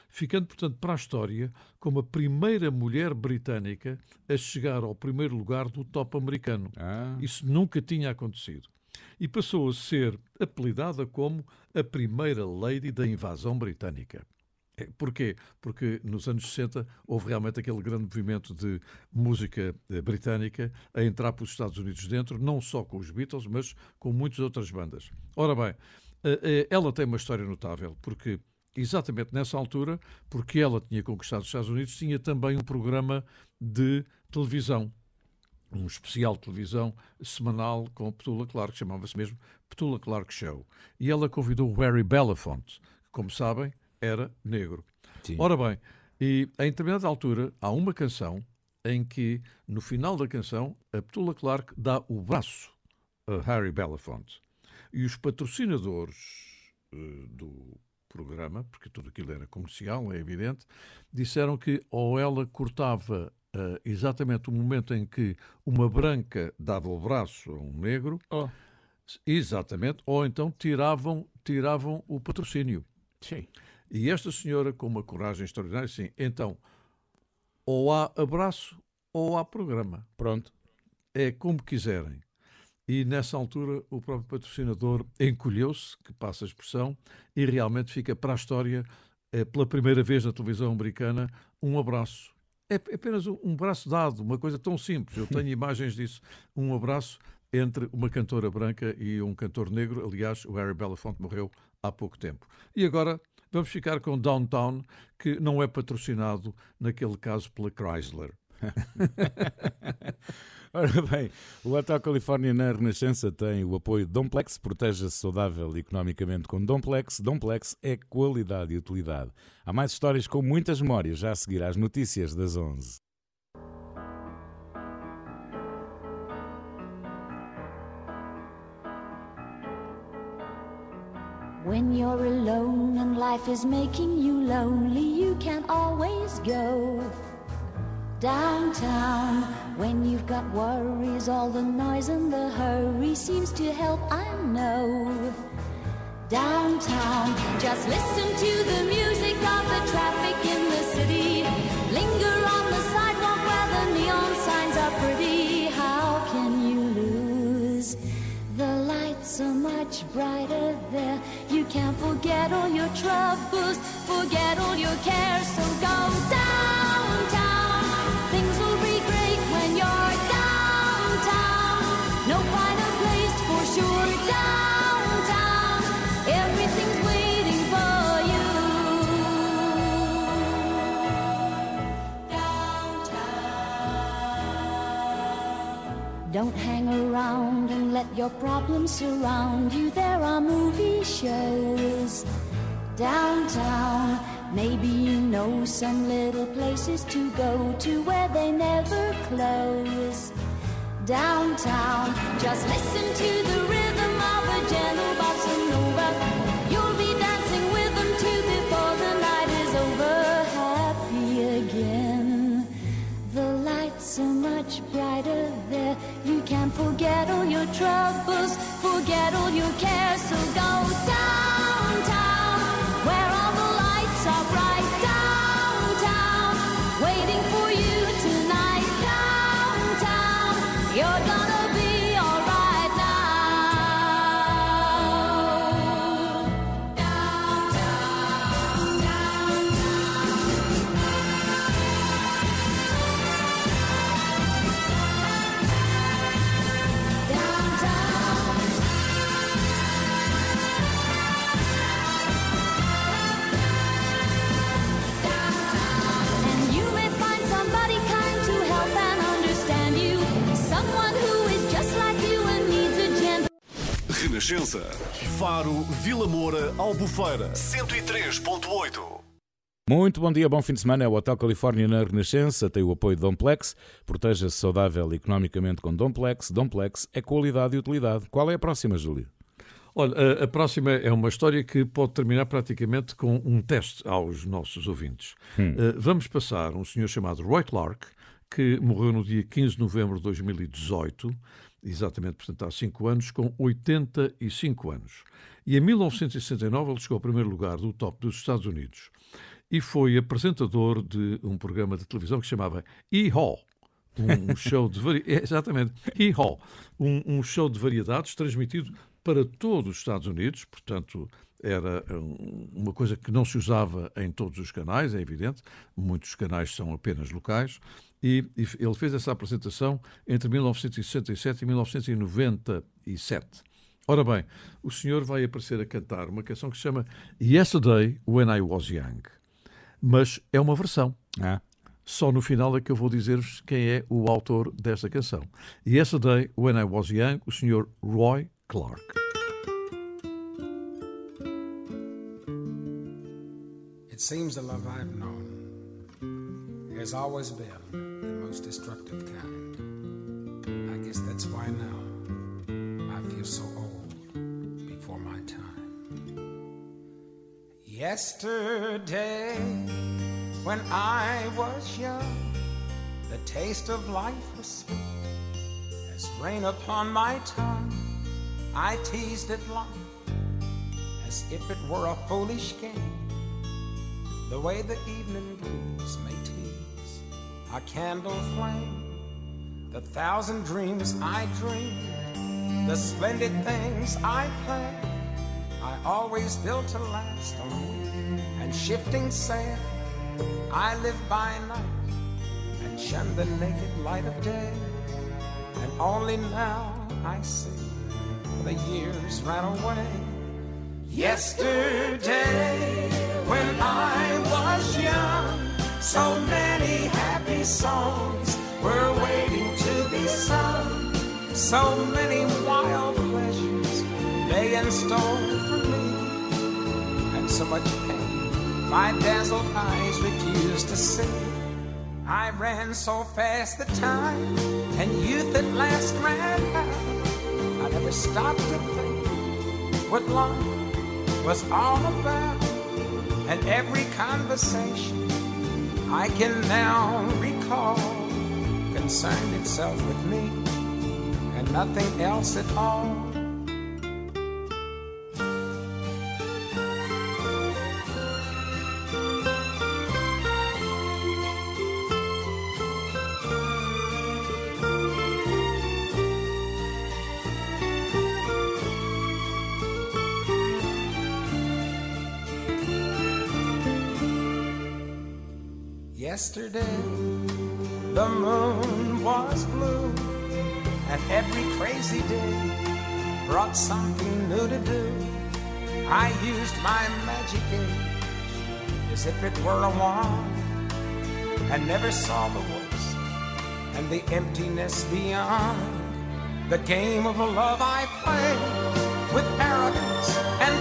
ficando, portanto, para a história como a primeira mulher britânica a chegar ao primeiro lugar do top americano. Ah, Isso nunca tinha acontecido. E passou a ser apelidada como a primeira lady da invasão britânica. É, Porquê? Porque nos anos 60 houve realmente aquele grande movimento de música eh, britânica a entrar para os Estados Unidos dentro, não só com os Beatles, mas com muitas outras bandas. Ora bem, eh, eh, ela tem uma história notável, porque exatamente nessa altura, porque ela tinha conquistado os Estados Unidos, tinha também um programa de televisão um especial de televisão semanal com Petula Clark, chamava-se mesmo Petula Clark Show. E ela convidou o Harry Belafonte, que, como sabem, era negro. sim. Ora bem, e em determinada altura há uma canção em que, no final da canção, a Petula Clark dá o braço a Harry Belafonte. E os patrocinadores eh, do programa, porque tudo aquilo era comercial, é evidente, disseram que ou ela cortava eh, exatamente o momento em que uma branca dava o braço a um negro, Oh, exatamente, ou então tiravam, tiravam o patrocínio. sim. E esta senhora, com uma coragem extraordinária, sim, então, ou há abraço ou há programa. Pronto. É como quiserem. E nessa altura o próprio patrocinador encolheu-se, que passa a expressão, e realmente fica para a história, eh, pela primeira vez na televisão americana, um abraço. É é apenas um- um braço dado, uma coisa tão simples. Eu tenho <laughs> imagens disso. Um abraço entre uma cantora branca e um cantor negro. Aliás, o Harry Belafonte morreu há pouco tempo. E agora vamos ficar com Downtown, que não é patrocinado, naquele caso, pela Chrysler. <laughs> Ora bem, o Hotel Califórnia na Renascença tem o apoio de Domplex, proteja-se saudável economicamente com Domplex. Domplex é qualidade e utilidade. Há mais histórias com muitas memórias, já a seguir às notícias das 11. When you're alone and life is making you lonely, you can always go downtown. When you've got worries, all the noise and the hurry seems to help, I know. Downtown, just listen to the music of the traffic in the city. Linger on the sidewalk where the neon signs are pretty. How can you lose? The lights are much brighter there can't forget all your troubles, forget all your cares. So go downtown. Things will be great when you're downtown. No finer place for sure. Downtown. Everything's waiting for you. Downtown. Don't hang around let your problems surround you. There are movie shows downtown. Maybe you know some little places to go to where they never close. Downtown, just listen to the rhythm of a gentle bossa nova. You'll be dancing with them too before the night is over. Happy again. The lights are much brighter Forget all your troubles, forget all your cares. So go downtown, Renascença. Faro, Vila Moura, Albufeira. 103.8. Muito bom dia, bom fim de semana. É o Hotel Califórnia na Renascença. Tem o apoio de Domplex. Proteja-se saudável economicamente com Domplex. Domplex é qualidade e utilidade. Qual é a próxima, Júlio? Olha, a, próxima é uma história que pode terminar praticamente com um teste aos nossos ouvintes. Eh, vamos passar um senhor chamado Roy Clark, que morreu no dia 15 de novembro de 2018, exatamente, portanto, há 5 anos, com 85 anos. E em 1969 ele chegou ao primeiro lugar do top dos Estados Unidos e foi apresentador de um programa de televisão que se chamava E-Haw, um show de vari... é, <laughs> exatamente E-Haw, um, um show de variedades transmitido para todos os Estados Unidos, portanto era um, uma coisa que não se usava em todos os canais, é evidente, muitos canais são apenas locais, e, e ele fez essa apresentação entre 1967 e 1997. Ora bem, o senhor vai aparecer a cantar uma canção que se chama Yesterday When I Was Young, mas é uma versão. Ah, Só no final é que eu vou dizer-vos quem é o autor desta canção. Yesterday, When I Was Young, o Sr. Roy Clark. It seems the love I've known has always been most destructive kind. I guess that's why now I feel so old before my time. Yesterday, when I was young, the taste of life was sweet as rain upon my tongue. I teased it life as if it were a foolish game the way the evening breeze may tease a candle flame, the thousand dreams I dreamed, the splendid things I planned, I always built to last on wind and shifting sand. I live by night and shun the naked light of day, and only now I see the years ran away. Yesterday, when I was young, so many happy songs were waiting to be sung. So many wild pleasures lay in store for me, and so much pain my dazzled eyes refused to see. I ran so fast the time, and youth at last ran out. I never stopped to think what life was all about, and every conversation I can now recall concerned itself with me and nothing else at all. Yesterday, the moon was blue, and every crazy day brought something new to do. I used my magic age as if it were a wand, and never saw the worst and the emptiness beyond. The game of love I played with arrogance and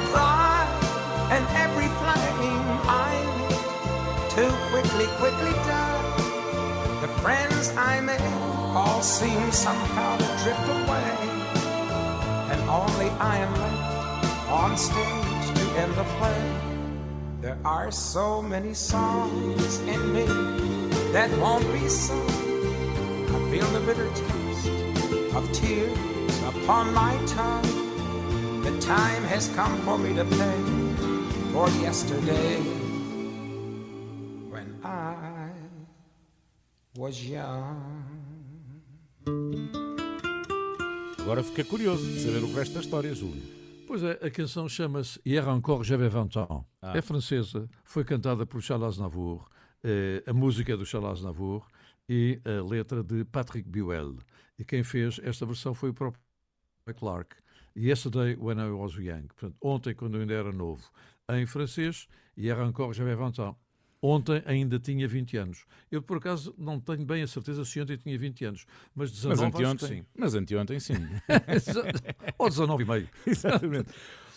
quickly, quickly died. The friends I made all seem somehow to drift away, and only I am left on stage to end the play. There are so many songs in me that won't be sung. I feel the bitter taste of tears upon my tongue. The time has come for me to pay for yesterday was young. Agora fiquei curioso de saber o resto da história, Júlio. Pois é, a canção chama-se Hier encore j'avais 20 ans. Ah. É francesa, foi cantada por Charles Aznavour, eh, a música é do Charles Aznavour e a letra de Patrick Buell. E quem fez esta versão foi o próprio Clark. Yesterday when I was young. Portanto, ontem, quando eu ainda era novo. Em francês, Hier encore j'avais 20 ans. Ontem ainda tinha 20 anos. Eu, por acaso, não tenho bem a certeza se ontem tinha 20 anos, mas 19 Mas anteontem, sim. mas anteontem sim. <laughs> Ou 19 e meio. <laughs> Exatamente.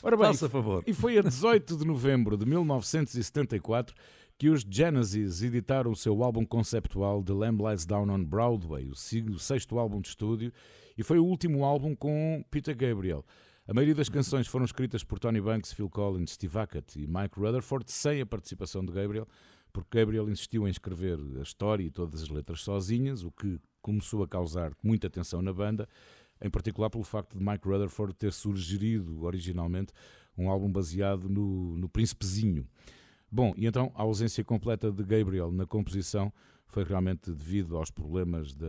Ora bem, Faça favor. e foi a 18 de novembro de 1974 que os Genesis editaram o seu álbum conceptual The Lamb Lies Down on Broadway, o sexto álbum de estúdio, e foi o último álbum com Peter Gabriel. A maioria das canções foram escritas por Tony Banks, Phil Collins, Steve Hackett e Mike Rutherford, sem a participação de Gabriel, porque Gabriel insistiu em escrever a história e todas as letras sozinhas, o que começou a causar muita tensão na banda, em particular pelo facto de Mike Rutherford ter sugerido originalmente um álbum baseado no, no Príncipezinho. Bom, e então a ausência completa de Gabriel na composição foi realmente devido aos problemas da,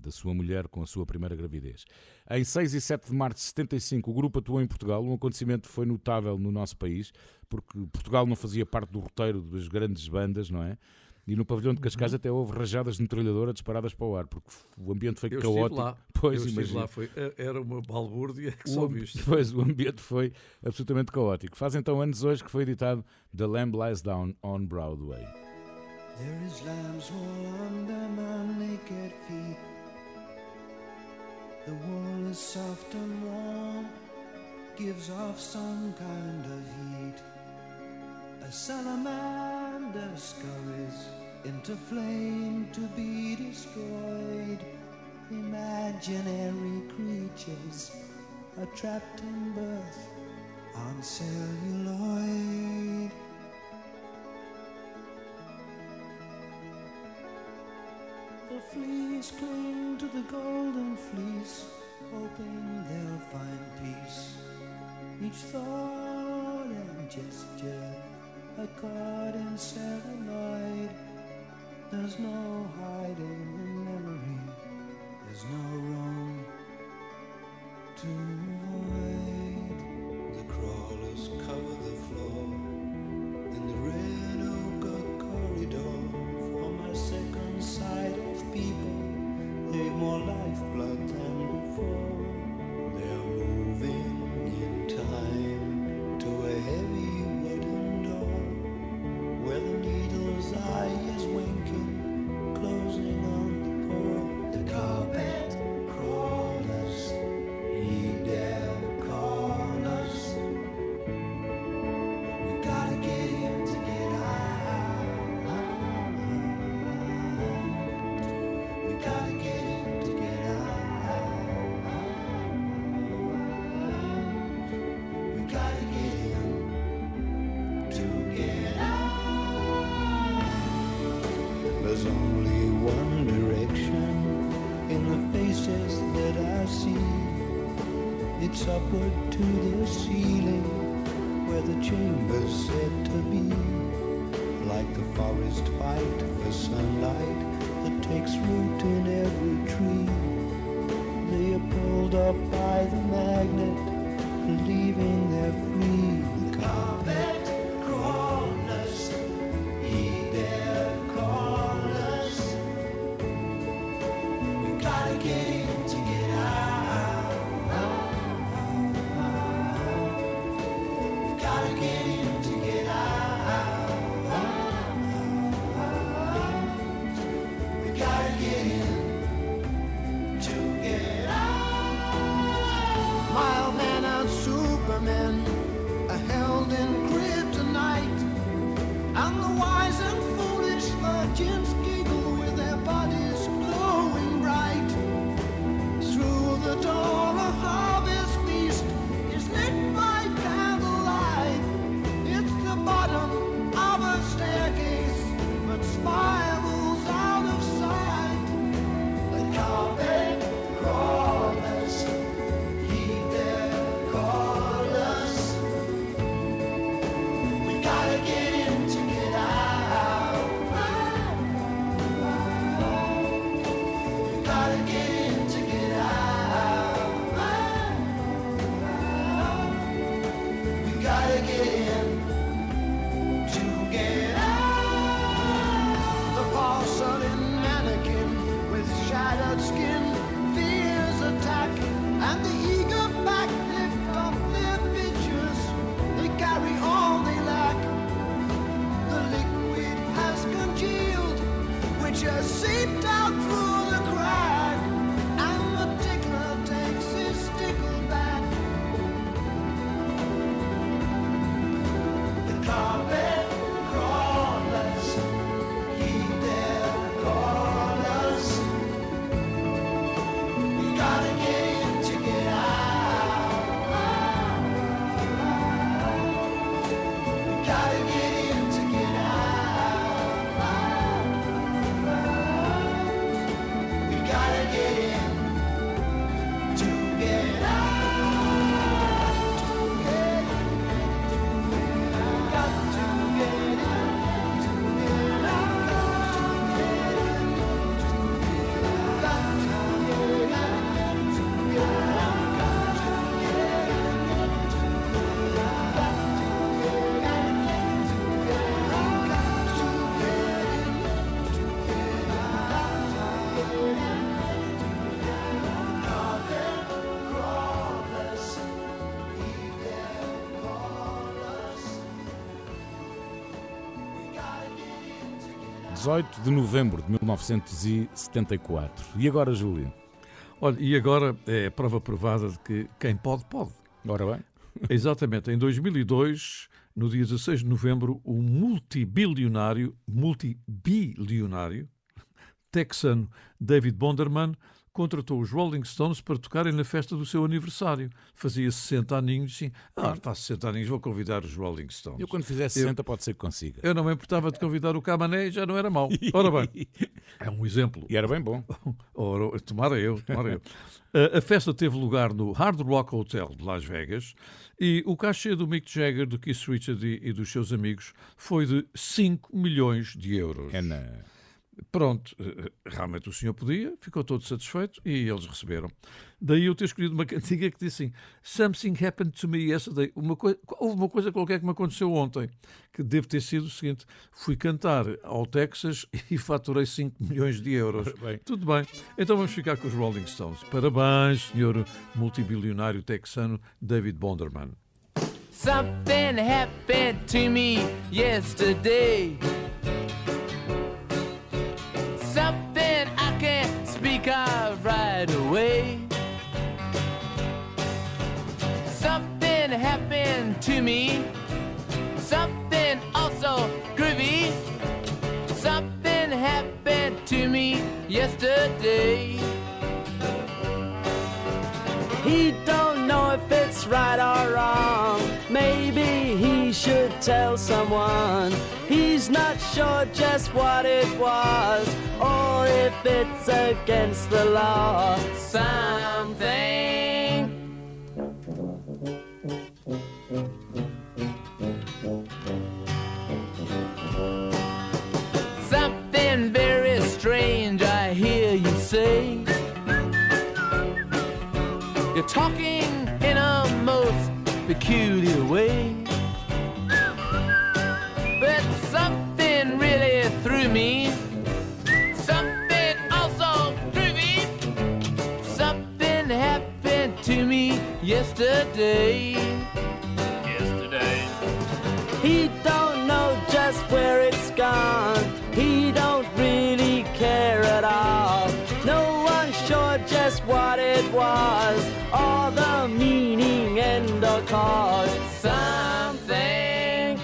da sua mulher com a sua primeira gravidez. Em 6 e 7 de março de 75, o grupo atuou em Portugal, um acontecimento foi notável no nosso país, porque Portugal não fazia parte do roteiro das grandes bandas, não é? E no pavilhão de Cascais Uhum. até houve rajadas de metralhadora disparadas para o ar, porque o ambiente foi Eu caótico. lá. <laughs> Pois, eu imagino. lá. Foi, era uma balbúrdia que O só viste. <laughs> Pois, o ambiente foi absolutamente caótico. Faz então anos hoje que foi editado The Lamb Lies Down on Broadway. There is lamb's wool under my naked feet. The wool is soft and warm, gives off some kind of heat. A salamander scurries into flame to be destroyed. Imaginary creatures are trapped in birth on celluloid. The fleas cling to the golden fleece, hoping they'll find peace. Each thought and gesture a caught in celluloid. There's no hiding in memory. There's no room to 18 de novembro de 1974. E agora, Júlio? Olha, e agora é prova provada de que quem pode, pode. Ora bem. <laughs> Exatamente. Em 2002, no dia 16 de novembro, o multibilionário, multibilionário texano David Bonderman contratou os Rolling Stones para tocarem na festa do seu aniversário. Fazia 60 aninhos e assim, ah, faço 60 aninhos, vou convidar os Rolling Stones. Eu, quando fizer 60, pode ser que consiga. Eu não me importava de convidar o Camané e já não era mau. <laughs> Ora bem, é um exemplo. E era bem bom. <laughs> Ora, tomara eu, tomara eu. A- A festa teve lugar no Hard Rock Hotel de Las Vegas e o cachê do Mick Jagger, do Keith Richards e, e dos seus amigos foi de 5 milhões de euros. É na... Pronto, eh, realmente o senhor podia, ficou todo satisfeito e eles receberam. Daí eu ter escolhido uma <laughs> cantiga que diz assim: Something happened to me yesterday. Uma houve uma coisa qualquer que me aconteceu ontem, que deve ter sido o seguinte: fui cantar ao Texas <laughs> e faturei 5 milhões de euros. Bem. Tudo bem, então vamos ficar com os Rolling Stones. Parabéns, senhor multibilionário texano David Bonderman. Something happened to me yesterday. To me. Something also groovy. Something happened to me yesterday. He don't know if it's right or wrong. Maybe he should tell someone. He's not sure just what it was or if it's against the law. Something. Something talking in a most peculiar way. But something really threw me. Something also threw me. Something happened to me yesterday. Yesterday. He don't know just where it's gone. He don't really care at all. No one's sure just what it was lost something.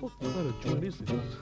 What kind of joint is this?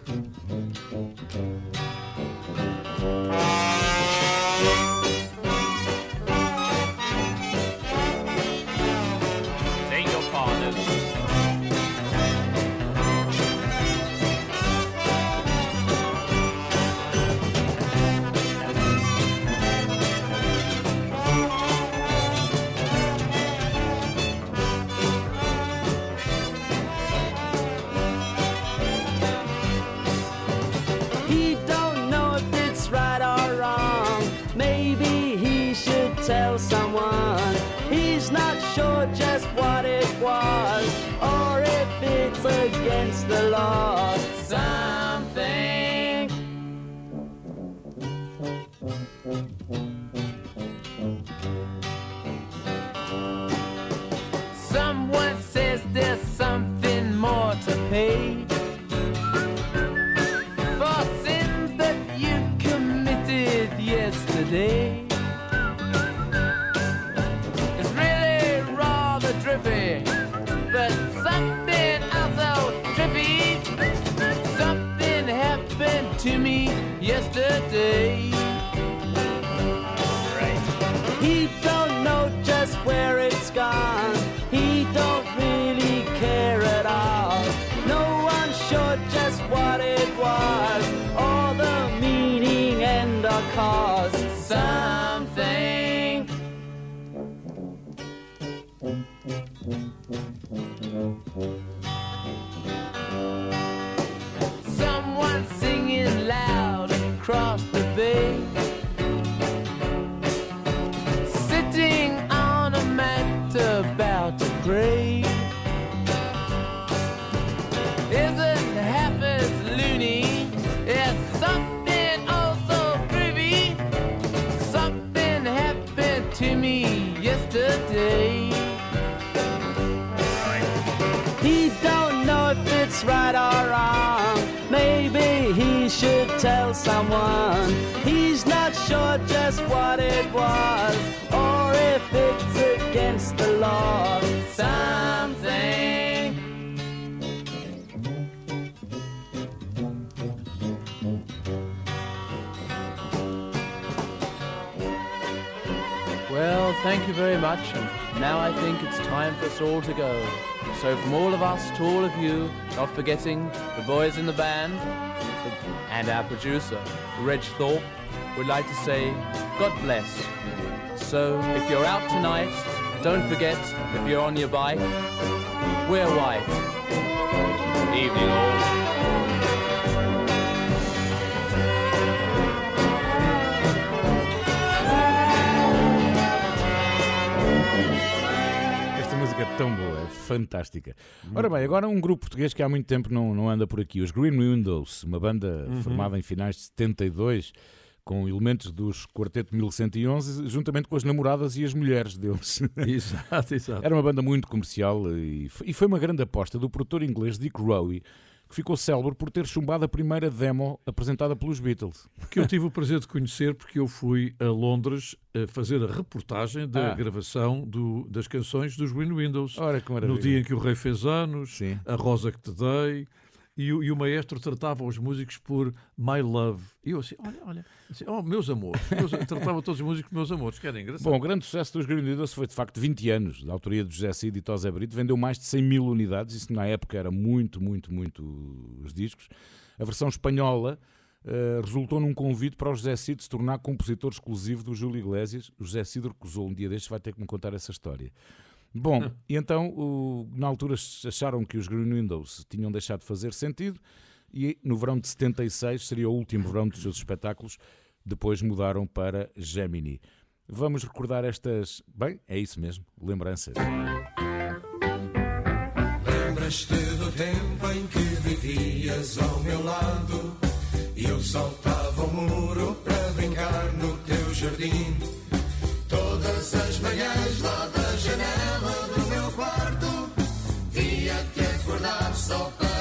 Yesterday. Was or if it's against the law. Well, thank you very much, and now I think it's time for us all to go. So, from all of us to all of you, not forgetting the boys in the band and our producer, Reg Thorpe, we'd like to say God bless. So, if you're out tonight, don't forget, if you're on your bike, wear white. Evening all. Esta música é tão boa, é fantástica. Ora bem, agora um grupo português que há muito tempo não, não anda por aqui, os Green Windows, uma banda Uhum. formada em finais de 72, com elementos dos Quarteto 1111, juntamente com as namoradas e as mulheres deles. <laughs> Exato, exato. Era uma banda muito comercial e foi, uma grande aposta do produtor inglês Dick Rowe, que ficou célebre por ter chumbado a primeira demo apresentada pelos Beatles. Que eu tive o prazer de conhecer porque eu fui a Londres a fazer a reportagem da Ah. gravação do- das canções dos Green Windows. Ora, que maravilha. no dia em que o rei fez anos, a rosa que te dei. E o, e o maestro tratava os músicos por my love. E eu assim, olha, olha, oh, meus amores. Meus, tratava todos os músicos meus amores, que era engraçado. Bom, o grande sucesso dos Green Windows foi de facto 20 anos, da autoria de José Cid e Tosé Brito, vendeu mais de 100 mil unidades, isso na época era muito, muito, muito os discos. A versão espanhola eh, resultou num convite para o José Cid se tornar compositor exclusivo do Júlio Iglesias. O José Cid recusou um dia destes, vai ter que me contar essa história. Bom, <laughs> e então o- na altura acharam que os Green Windows tinham deixado de fazer sentido e no verão de 76 seria o último verão dos seus espetáculos, depois mudaram para Gemini. Vamos recordar estas. Bem, é isso mesmo, lembranças. Lembras-te do tempo em que vivias ao meu lado e eu saltava o muro para brincar no teu jardim. Todas as manhãs lá da janela do meu quarto via-te acordar só para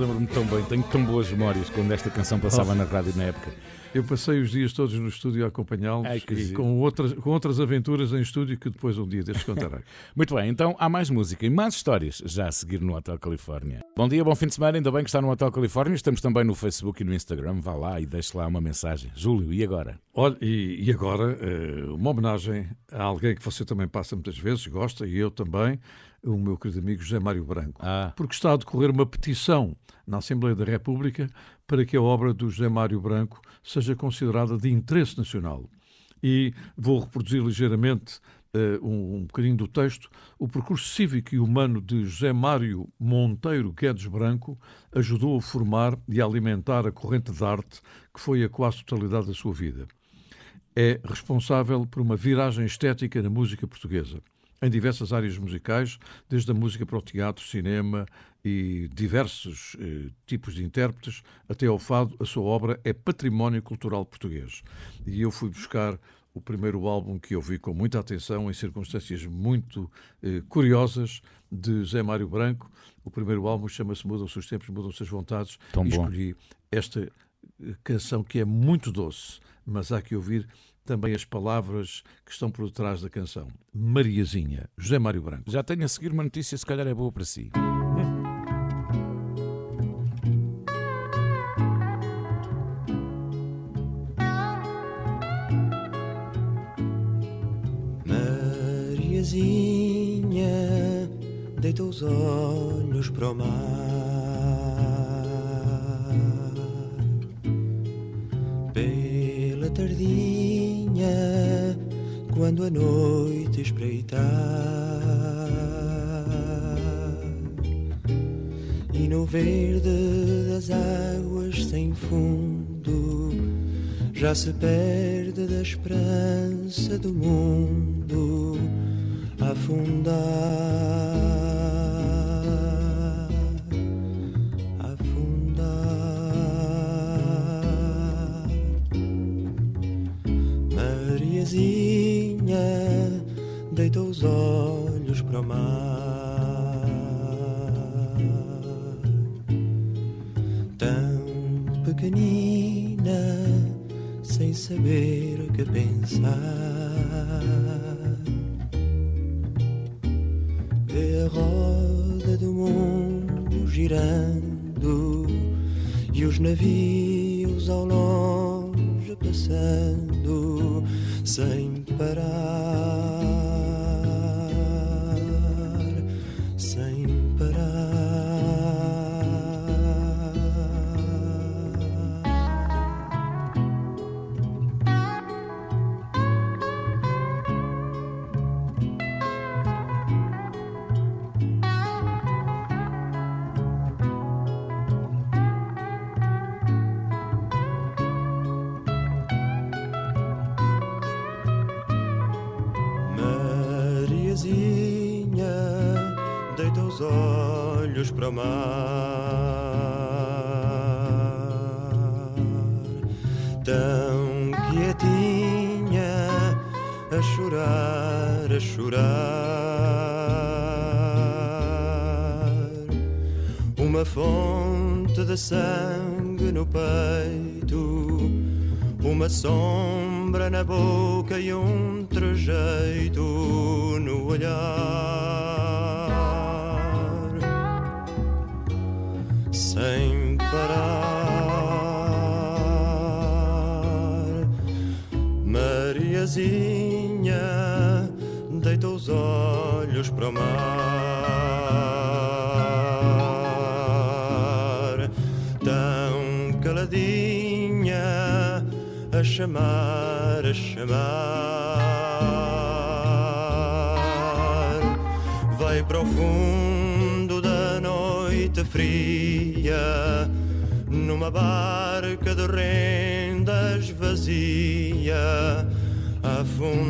lembro-me tão bem, tenho tão boas memórias quando esta canção passava na rádio na época. Eu passei os dias todos no estúdio a acompanhá-los e com outras, com outras aventuras em estúdio que depois um dia destes contarei. <laughs> Muito bem, então há mais música e mais histórias já a seguir no Hotel Califórnia. Bom dia, bom fim de semana, ainda bem que está no Hotel Califórnia. Estamos também no Facebook e no Instagram. Vá lá e deixe lá uma mensagem. Júlio, e agora? Olha, e, e agora eh, uma homenagem a alguém que você também passa muitas vezes, gosta, e eu também, o meu querido amigo José Mário Branco. Ah. Porque está a decorrer uma petição na Assembleia da República para que a obra do José Mário Branco seja considerada de interesse nacional. E vou reproduzir ligeiramente eh, um, um bocadinho do texto. O percurso cívico e humano de José Mário Monteiro Guedes Branco ajudou a formar e a alimentar a corrente de arte que foi a quase totalidade da sua vida é responsável por uma viragem estética na música portuguesa, em diversas áreas musicais, desde a música para o teatro, cinema e diversos eh, tipos de intérpretes, até ao fado, a sua obra é património cultural português. E eu fui buscar o primeiro álbum que eu vi com muita atenção, em circunstâncias muito eh, curiosas, de Zé Mário Branco. O primeiro álbum chama-se Mudam-se os Tempos, Mudam-se as Vontades. Tão e bom. escolhi esta eh, canção que é muito doce, mas há que ouvir também as palavras que estão por detrás da canção. Mariazinha, José Mário Branco. Já tenho a seguir uma notícia, se calhar é boa para si. Mariazinha deita os olhos para o mar pela tardinha quando a noite espreitar e no verde das águas sem fundo já se perde da esperança do mundo afundar, afundar. Mariazinha deita os olhos para o mar, tão pequenina, sem saber o que pensar. Vê a roda do mundo girando e os navios ao longe passando sem parar, para o mar, tão quietinha, a chorar, a chorar. Uma fonte de sangue no peito, uma sombra na boca e um trejeito no olhar. Mariazinha deita os olhos para o mar, tão caladinha a chamar, a chamar. Vai para o fundo da noite fria, numa barca a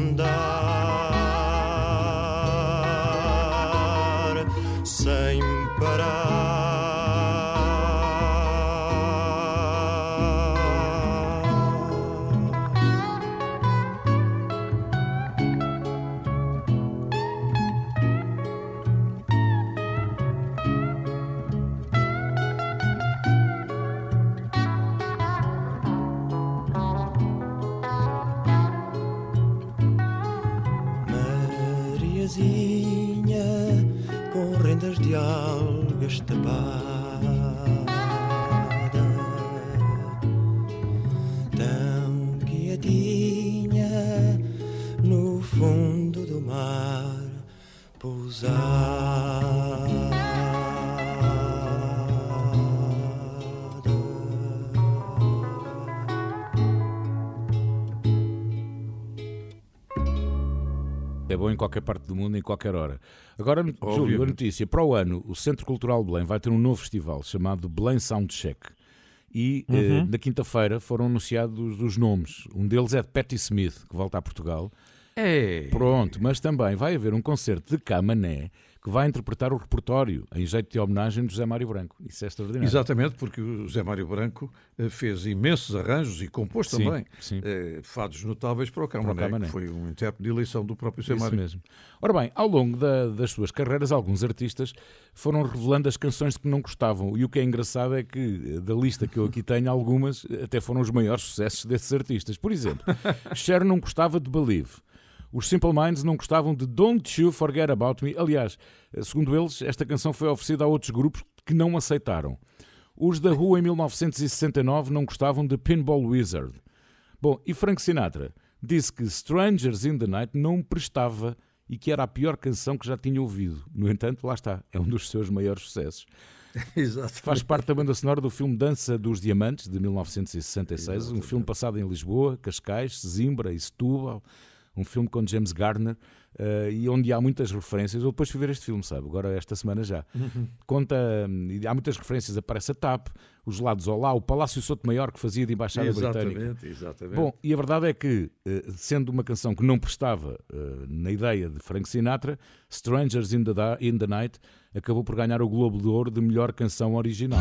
bom em qualquer parte do mundo, em qualquer hora. Agora, Júlio, a Obviamente. notícia. Para o ano, o Centro Cultural de Belém vai ter um novo festival chamado Belém Soundcheck. E eh, Uhum. na quinta-feira foram anunciados os nomes. Um deles é de Patti Smith, que volta a Portugal. É. Pronto, mas também vai haver um concerto de Camané que vai interpretar o repertório em jeito de homenagem de José Mário Branco. Isso é extraordinário. Exatamente, porque o José Mário Branco eh, fez imensos arranjos e compôs Sim, também sim. eh, fados notáveis para o Para o Camané, Camané. que foi um intérprete de eleição do próprio José Isso Mário. mesmo. Ora bem, ao longo da- das suas carreiras, alguns artistas foram revelando as canções que não gostavam. E o que é engraçado é que, eh, da lista que eu aqui tenho, algumas até foram os maiores sucessos desses artistas. Por exemplo, <laughs> Cher não gostava de Believe. Os Simple Minds não gostavam de Don't You Forget About Me. Aliás, segundo eles, esta canção foi oferecida a outros grupos que não aceitaram. Os da Rua em 1969 não gostavam de Pinball Wizard. Bom, e Frank Sinatra disse que Strangers in the Night não prestava e que era a pior canção que já tinha ouvido. No entanto, lá está, é um dos seus maiores sucessos. <laughs> Exato. Faz parte da banda sonora do filme Dança dos Diamantes, de 1966, um filme passado em Lisboa, Cascais, Zimbra e Setúbal, um filme com James Garner, eh, e onde há muitas referências. Eu depois fui ver este filme, sabe? Agora, esta semana já. Uhum. Conta, hum, e há muitas referências, aparece a TAP, os lados ao lá, o Palácio Soto Maior, que fazia de embaixada britânica. Exatamente, exatamente. Bom, e a verdade é que, eh, sendo uma canção que não prestava eh, na ideia de Frank Sinatra, Strangers in the, Da- in the Night acabou por ganhar o Globo de Ouro de melhor canção original.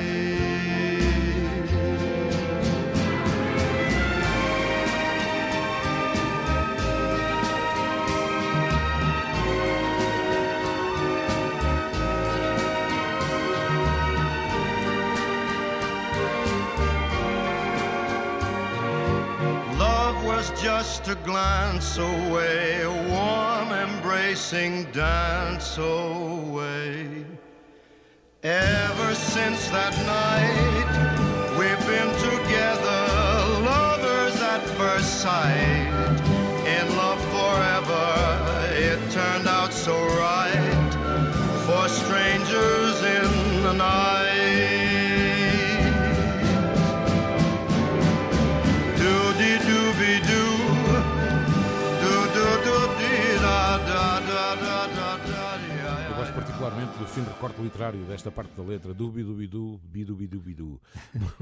Was just a glance away, a warm embracing dance away. Ever since that night, we've been together, lovers at first sight. Do fim de recorte literário desta parte da letra, dubi dubi du, bidu bidu bidu.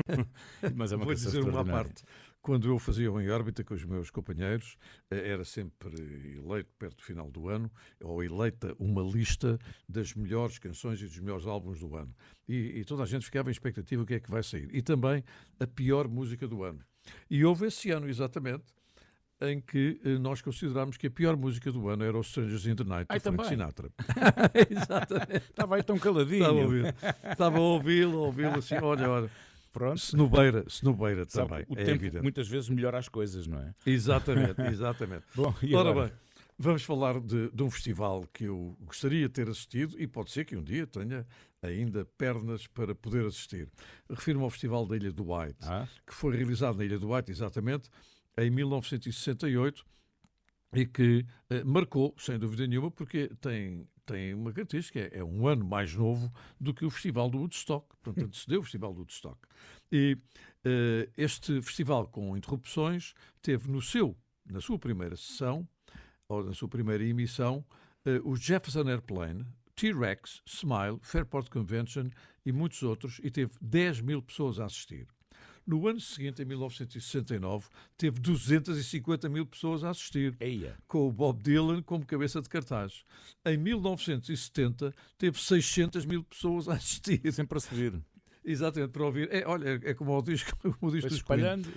<laughs> Mas é uma Vou dizer uma parte. Quando eu fazia o em órbita com os meus companheiros, eh, era sempre eleito perto do final do ano, ou eleita uma lista das melhores canções e dos melhores álbuns do ano. E, e toda a gente ficava em expectativa o que é que vai sair. E também a pior música do ano. E houve esse ano, exatamente, em que eh, nós considerámos que a pior música do ano era o Strangers in the Night, Ai, do Frank também. Sinatra. <laughs> <laughs> Exatamente. Estava aí tão caladinho. Estava a ouvir. Estava a ouvi-lo, a ouvi-lo assim, olha, olha. Pronto. Senobeira, Senobeira também, o é tempo evidente. muitas vezes melhora as coisas, não é? Exatamente, <laughs> exatamente. Bom, Ora bem, vamos falar de, de um festival que eu gostaria de ter assistido e pode ser que um dia tenha ainda pernas para poder assistir. Refiro-me ao Festival da Ilha do White, Ah? que foi realizado na Ilha do White, exatamente, em 1968 e que eh, marcou, sem dúvida nenhuma, porque tem, tem uma característica, é, é um ano mais novo do que o Festival do Woodstock, portanto, antecedeu o Festival do Woodstock. E eh, este festival, com interrupções, teve no seu, na sua primeira sessão, ou na sua primeira emissão, eh, o Jefferson Airplane, T-Rex, Smile, Fairport Convention e muitos outros, e teve 10 mil pessoas a assistir. No ano seguinte, em 1969, teve 250 mil pessoas a assistir, com o Bob Dylan como cabeça de cartaz. Em 1970, teve 600 mil pessoas a assistir. <laughs> Sempre a subir. Exatamente, para ouvir. É, olha, é como o disco, <laughs> como o disco espalhando.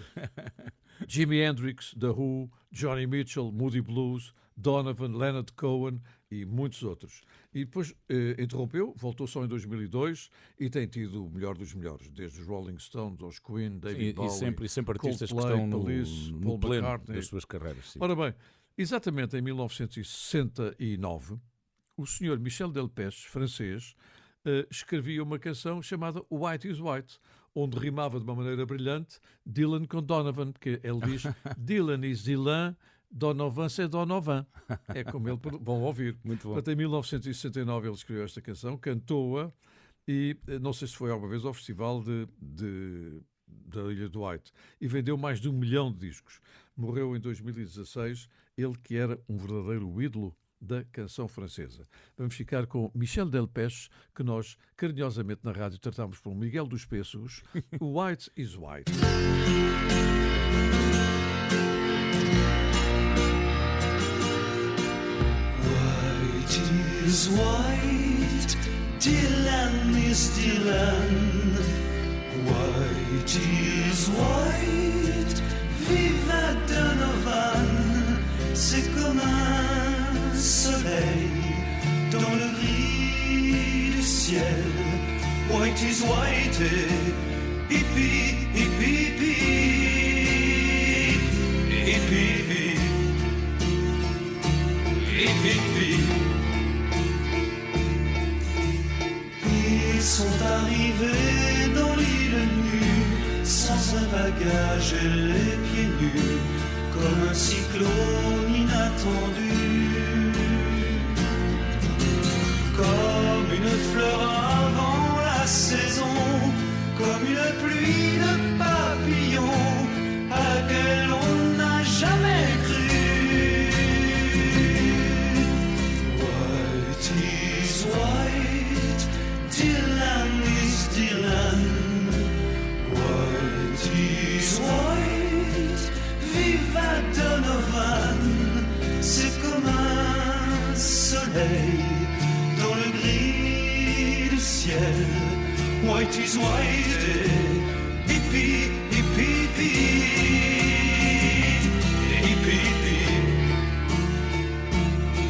<laughs> Jimi Hendrix, The Who, Johnny Mitchell, Moody Blues, Donovan, Leonard Cohen e muitos outros. E depois eh, interrompeu, voltou só em 2002 e tem tido o melhor dos melhores, desde os Rolling Stones aos Queen, David Sim, e Bowie, sempre- e sempre artistas que Coldplay, estão no- Police, no Paul pleno McCartney. das suas carreiras, sim. Ora bem, exatamente em 1969, o senhor Michel Delpech, francês, eh, escrevia uma canção chamada White is White, onde rimava de uma maneira brilhante Dylan com Donovan, porque ele diz <laughs> Dylan is Dylan, Donovan c'est Donovan. É como ele vão <laughs> ouvir. Muito bom. Portanto, em 1969 ele escreveu esta canção, cantou-a e eh, não sei se foi alguma vez ao festival de, de- da Ilha do White e vendeu mais de um milhão de discos. Morreu em 2016, ele que era um verdadeiro ídolo da canção francesa. Vamos ficar com Michel Delpech, que nós carinhosamente na rádio tratamos por Miguel dos Pessos, <laughs> White is White. White is white, Dylan is Dylan. White is white, viva Donovan. C'est comme un soleil dans le gris du ciel. White is white, et hippie, hippie, hippie, hippie, hippie. Hip, sont arrivés dans l'île nue, sans un bagage et les pieds nus, comme un cyclone inattendu. Comme une fleur avant la saison, comme une pluie de White is white, hippie, hippie, hippie, hippie,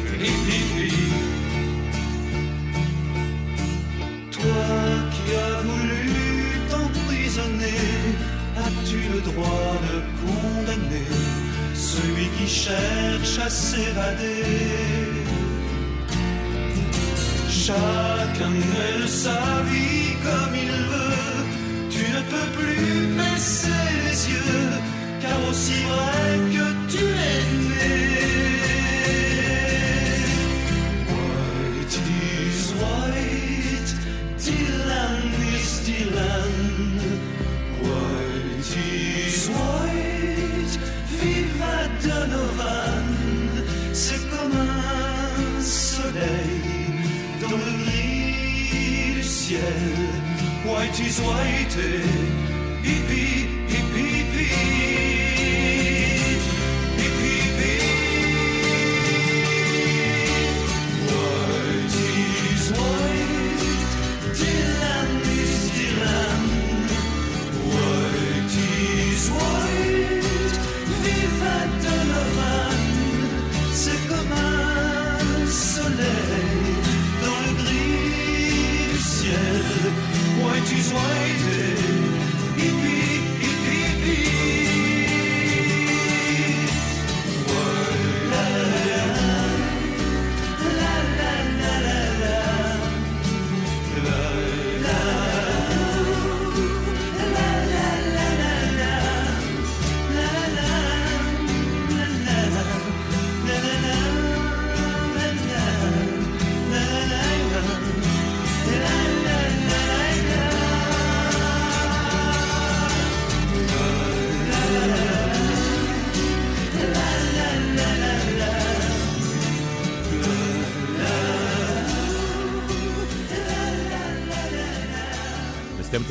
hippie, hippie. Toi qui as voulu t'emprisonner, as-tu le droit de condamner celui qui cherche à s'évader? Chacun mène sa vie comme il veut, tu ne peux plus baisser les yeux, car aussi vrai she's waiting. Beep, beep, C'est comme un soleil.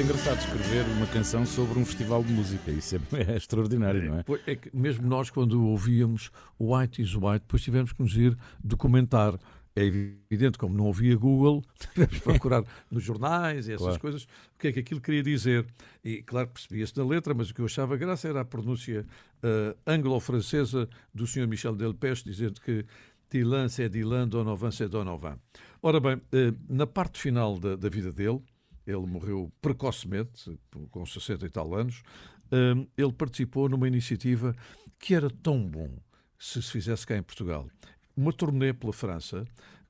Muito engraçado escrever uma canção sobre um festival de música. Isso é, <laughs> é extraordinário, não é? Pois, É que mesmo nós, quando ouvíamos White is White, depois tivemos que nos ir documentar. É evidente, como não havia Google, <laughs> tivemos que procurar nos jornais e essas Claro. coisas o que é que aquilo queria dizer. E claro que percebia-se na letra, mas o que eu achava graça era a pronúncia eh, anglo-francesa do Sr. Michel Delpech, dizendo que Dylan c'est Dylan, Donovan c'est Donovan. Ora bem, eh, na parte final da, da vida dele, ele morreu precocemente, com 60 e tal anos, eh, ele participou numa iniciativa que era tão bom se se fizesse cá em Portugal. Uma turnê pela França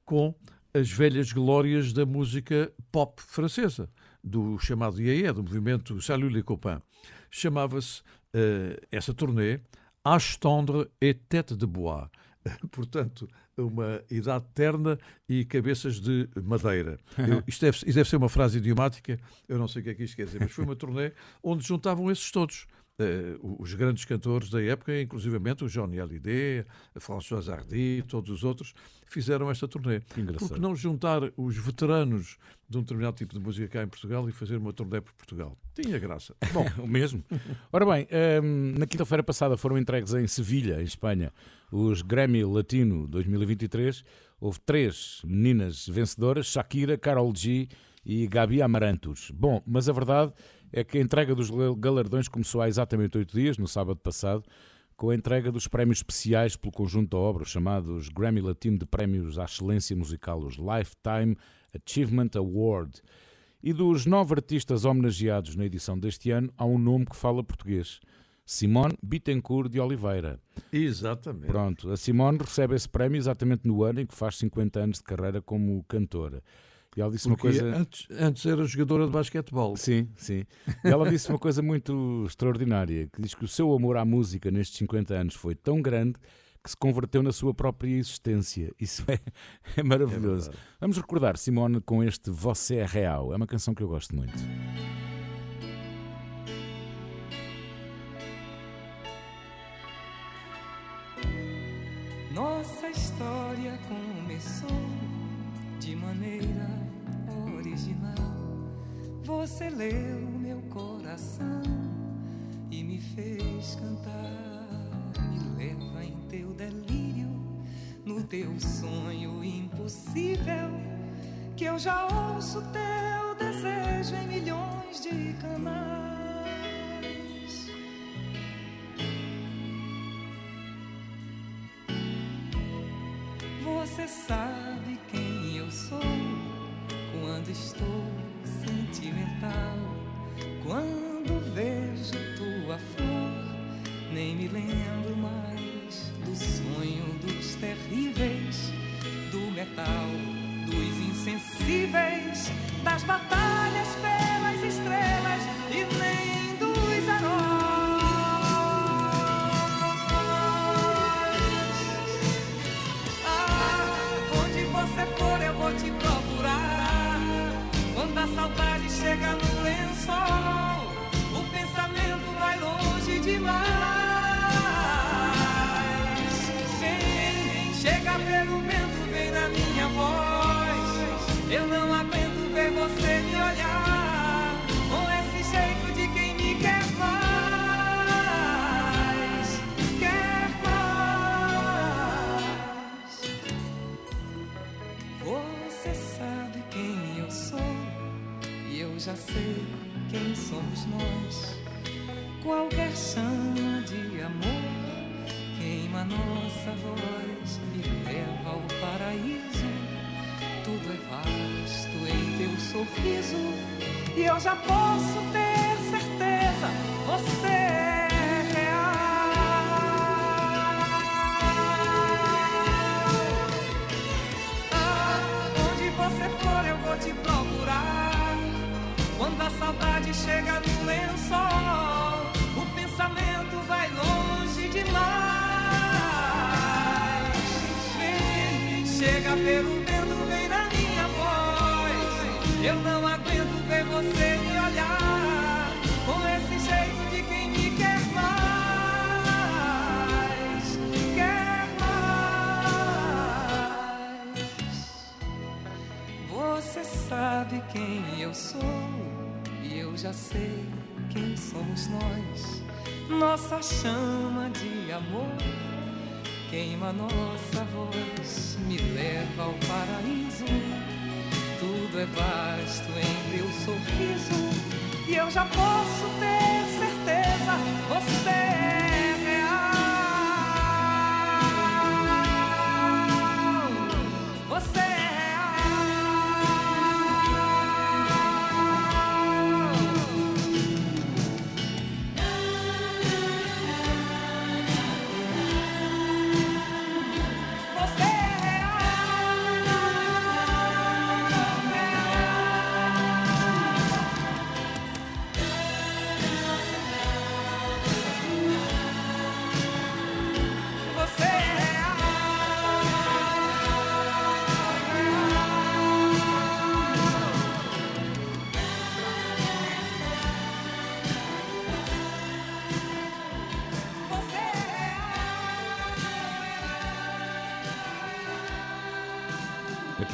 com as velhas glórias da música pop francesa, do chamado IAE, do movimento Salut les copains. Chamava-se eh, essa turnê tendre et tête de bois. <laughs> Portanto, uma idade terna e cabeças de madeira. <laughs> Eu- isto, deve, isto deve ser uma frase idiomática, eu não sei o que é que isto quer dizer, mas foi uma turnê onde juntavam esses todos. Eh, os grandes cantores da época, inclusivamente o Johnny Hallyday, a François Hardy, todos os outros, fizeram esta turnê. engraçado. Porque não juntar os veteranos de um determinado tipo de música cá em Portugal e fazer uma turnê por Portugal? Tinha graça. <laughs> Bom, o mesmo. Ora bem, hum, na quinta-feira passada foram entregues em Sevilha, em Espanha, os Grammy Latino 2023. Houve três meninas vencedoras: Shakira, Carol G e Gabi Amarantos. Bom, mas a verdade é que a entrega dos gal- galardões começou há exatamente oito dias, no sábado passado, com a entrega dos prémios especiais pelo conjunto da obra, os chamados Grammy Latino de Prémios à Excelência Musical, os Lifetime Achievement Award. E dos nove artistas homenageados na edição deste ano, há um nome que fala português. Simone Bittencourt de Oliveira. Exatamente. Pronto, a Simone recebe esse prémio exatamente no ano em que faz 50 anos de carreira como cantora. E ela disse Porque uma coisa. antes, antes era jogadora de basquetebol. Sim, sim. E ela disse uma coisa muito extraordinária, que diz que o seu amor à música nestes 50 anos foi tão grande que se converteu na sua própria existência. Isso é, é maravilhoso. Vamos recordar Simone com este Você é Real. É uma canção que eu gosto muito. Você leu meu coração e me fez cantar. Me leva em teu delírio, no teu sonho impossível. Que eu já ouço teu desejo em milhões de canais. Você sabe quem eu sou quando estou sentimental. Quando vejo tua flor, nem me lembro mais do sonho dos terríveis, sorriso e eu já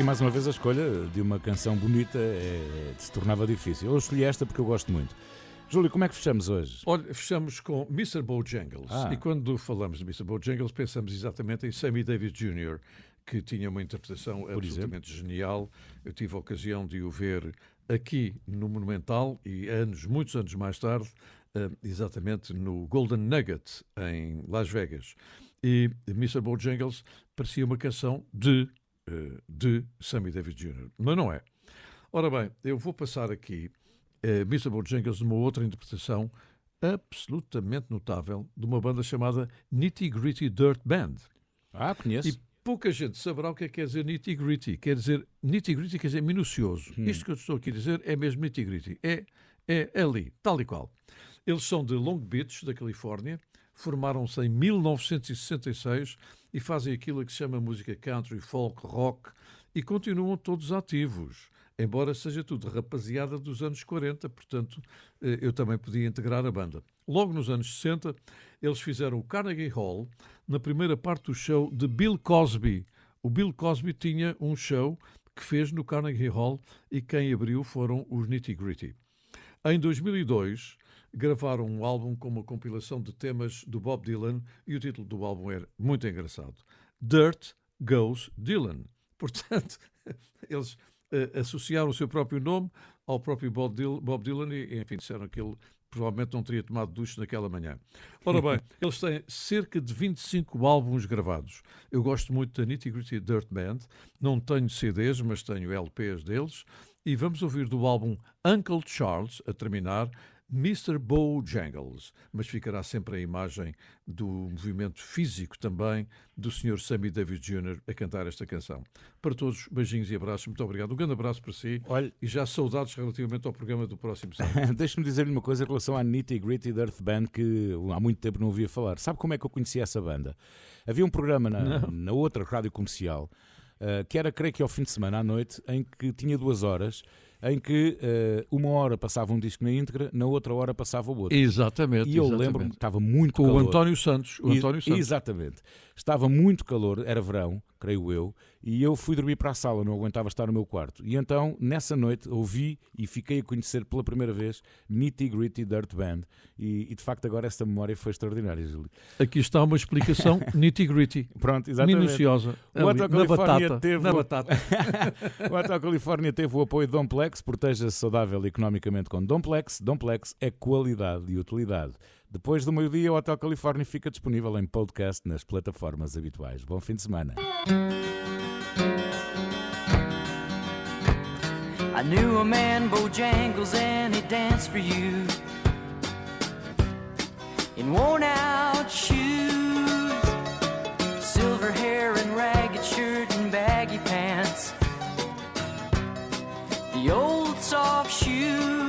mais uma vez a escolha de uma canção bonita é, se tornava difícil. Eu escolhi esta porque eu gosto muito. Júlio, como é que fechamos hoje? Olha, fechamos com Mr. Bojangles. Ah. E quando falamos de Mr. Bojangles, pensamos exatamente em Sammy Davis Jr., que tinha uma interpretação absolutamente genial. Eu tive a ocasião de o ver aqui no Monumental e anos, muitos anos mais tarde, eh, exatamente no Golden Nugget, em Las Vegas. E Mr. Bojangles parecia uma canção de, de Sammy Davis Jr., mas não é. Ora bem, eu vou passar aqui eh, Mr. Bojangles numa outra interpretação absolutamente notável de uma banda chamada Nitty Gritty Dirt Band. Ah, conheço. E pouca gente saberá o que é que quer dizer nitty gritty. Quer dizer, nitty gritty quer dizer minucioso. Hum. Isto que eu estou aqui a dizer é mesmo nitty gritty. É, é ali, tal e qual. Eles são de Long Beach, da Califórnia, formaram-se em 1966 e fazem aquilo que se chama música country, folk, rock e continuam todos ativos. Embora seja tudo rapaziada dos anos 40, portanto, eh, eu também podia integrar a banda. Logo nos anos 60, eles fizeram o Carnegie Hall na primeira parte do show de Bill Cosby. O Bill Cosby tinha um show que fez no Carnegie Hall e quem abriu foram os Nitty Gritty. Em 2002, gravaram um álbum com uma compilação de temas do Bob Dylan e o título do álbum era muito engraçado: Dirt Goes Dylan. Portanto, <laughs> eles eh, associaram o seu próprio nome ao próprio Bob Dylan, Bob Dylan e, enfim, disseram que ele provavelmente não teria tomado ducho naquela manhã. Ora bem, <laughs> eles têm cerca de 25 álbuns gravados. Eu gosto muito da Nitty Gritty Dirt Band. Não tenho CDs, mas tenho LPs deles. E vamos ouvir do álbum Uncle Charles, a terminar, Mr. Bojangles. Mas ficará sempre a imagem do movimento físico também do Sr. Sammy Davis Jr. a cantar esta canção. Para todos, beijinhos e abraços. Muito obrigado. Um grande abraço para si. Olha... E já saudades relativamente ao programa do próximo sábado. <laughs> Deixa-me dizer-lhe uma coisa em relação à Nitty Gritty Earth Band que há muito tempo não ouvia falar. Sabe como é que eu conhecia essa banda? Havia um programa na, na outra rádio comercial uh, que era, creio que ao fim de semana à noite, em que tinha duas horas em que uh, uma hora passava um disco na íntegra, na outra hora passava o outro. Exatamente. E eu lembro-me, estava muito Com calor. o António Santos. O António Santos. Exatamente. Estava muito calor, era verão, creio eu, e eu fui dormir para a sala, não aguentava estar no meu quarto. E então, nessa noite, ouvi e fiquei a conhecer pela primeira vez Nitty Gritty Dirt Band. E, e, de facto agora essa memória foi extraordinária, Júlio. Aqui está uma explicação <laughs> nitty-gritty. Pronto, exatamente. Minuciosa. O Ali, na batata. teve Na batata. <laughs> o Hotel Califórnia teve o apoio de Domplex, proteja-se saudável economicamente com Domplex. Domplex é qualidade e utilidade. Depois do meio-dia, o Hotel Califórnia fica disponível em podcast nas plataformas habituais. Bom fim de semana. I knew a man, Bojangles, and he danced for you in worn out shoes, silver hair and ragged shirt and baggy pants, the old soft shoe.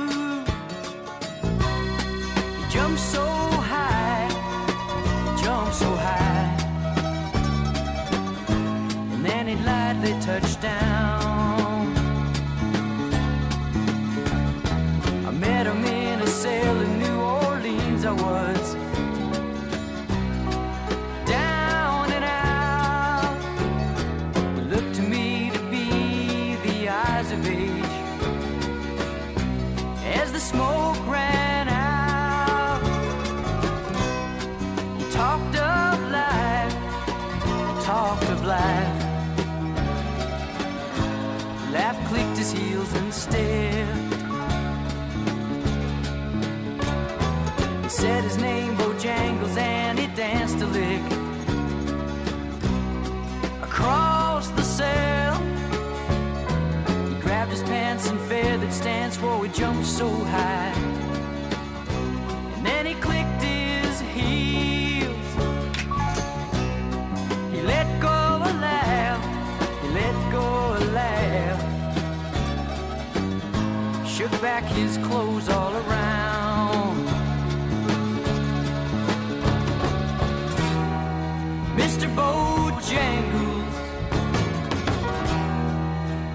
He said his name Bojangles and he danced a lick across the cell. He grabbed his pants and feathered stance, whoa, he jumped so high. Shook back his clothes all around. Mr. Bojangles,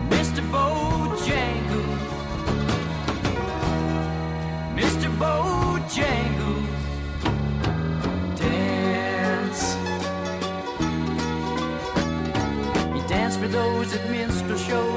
Mr. Bojangles, Mr. Bojangles, dance. He danced for those at minstrel shows.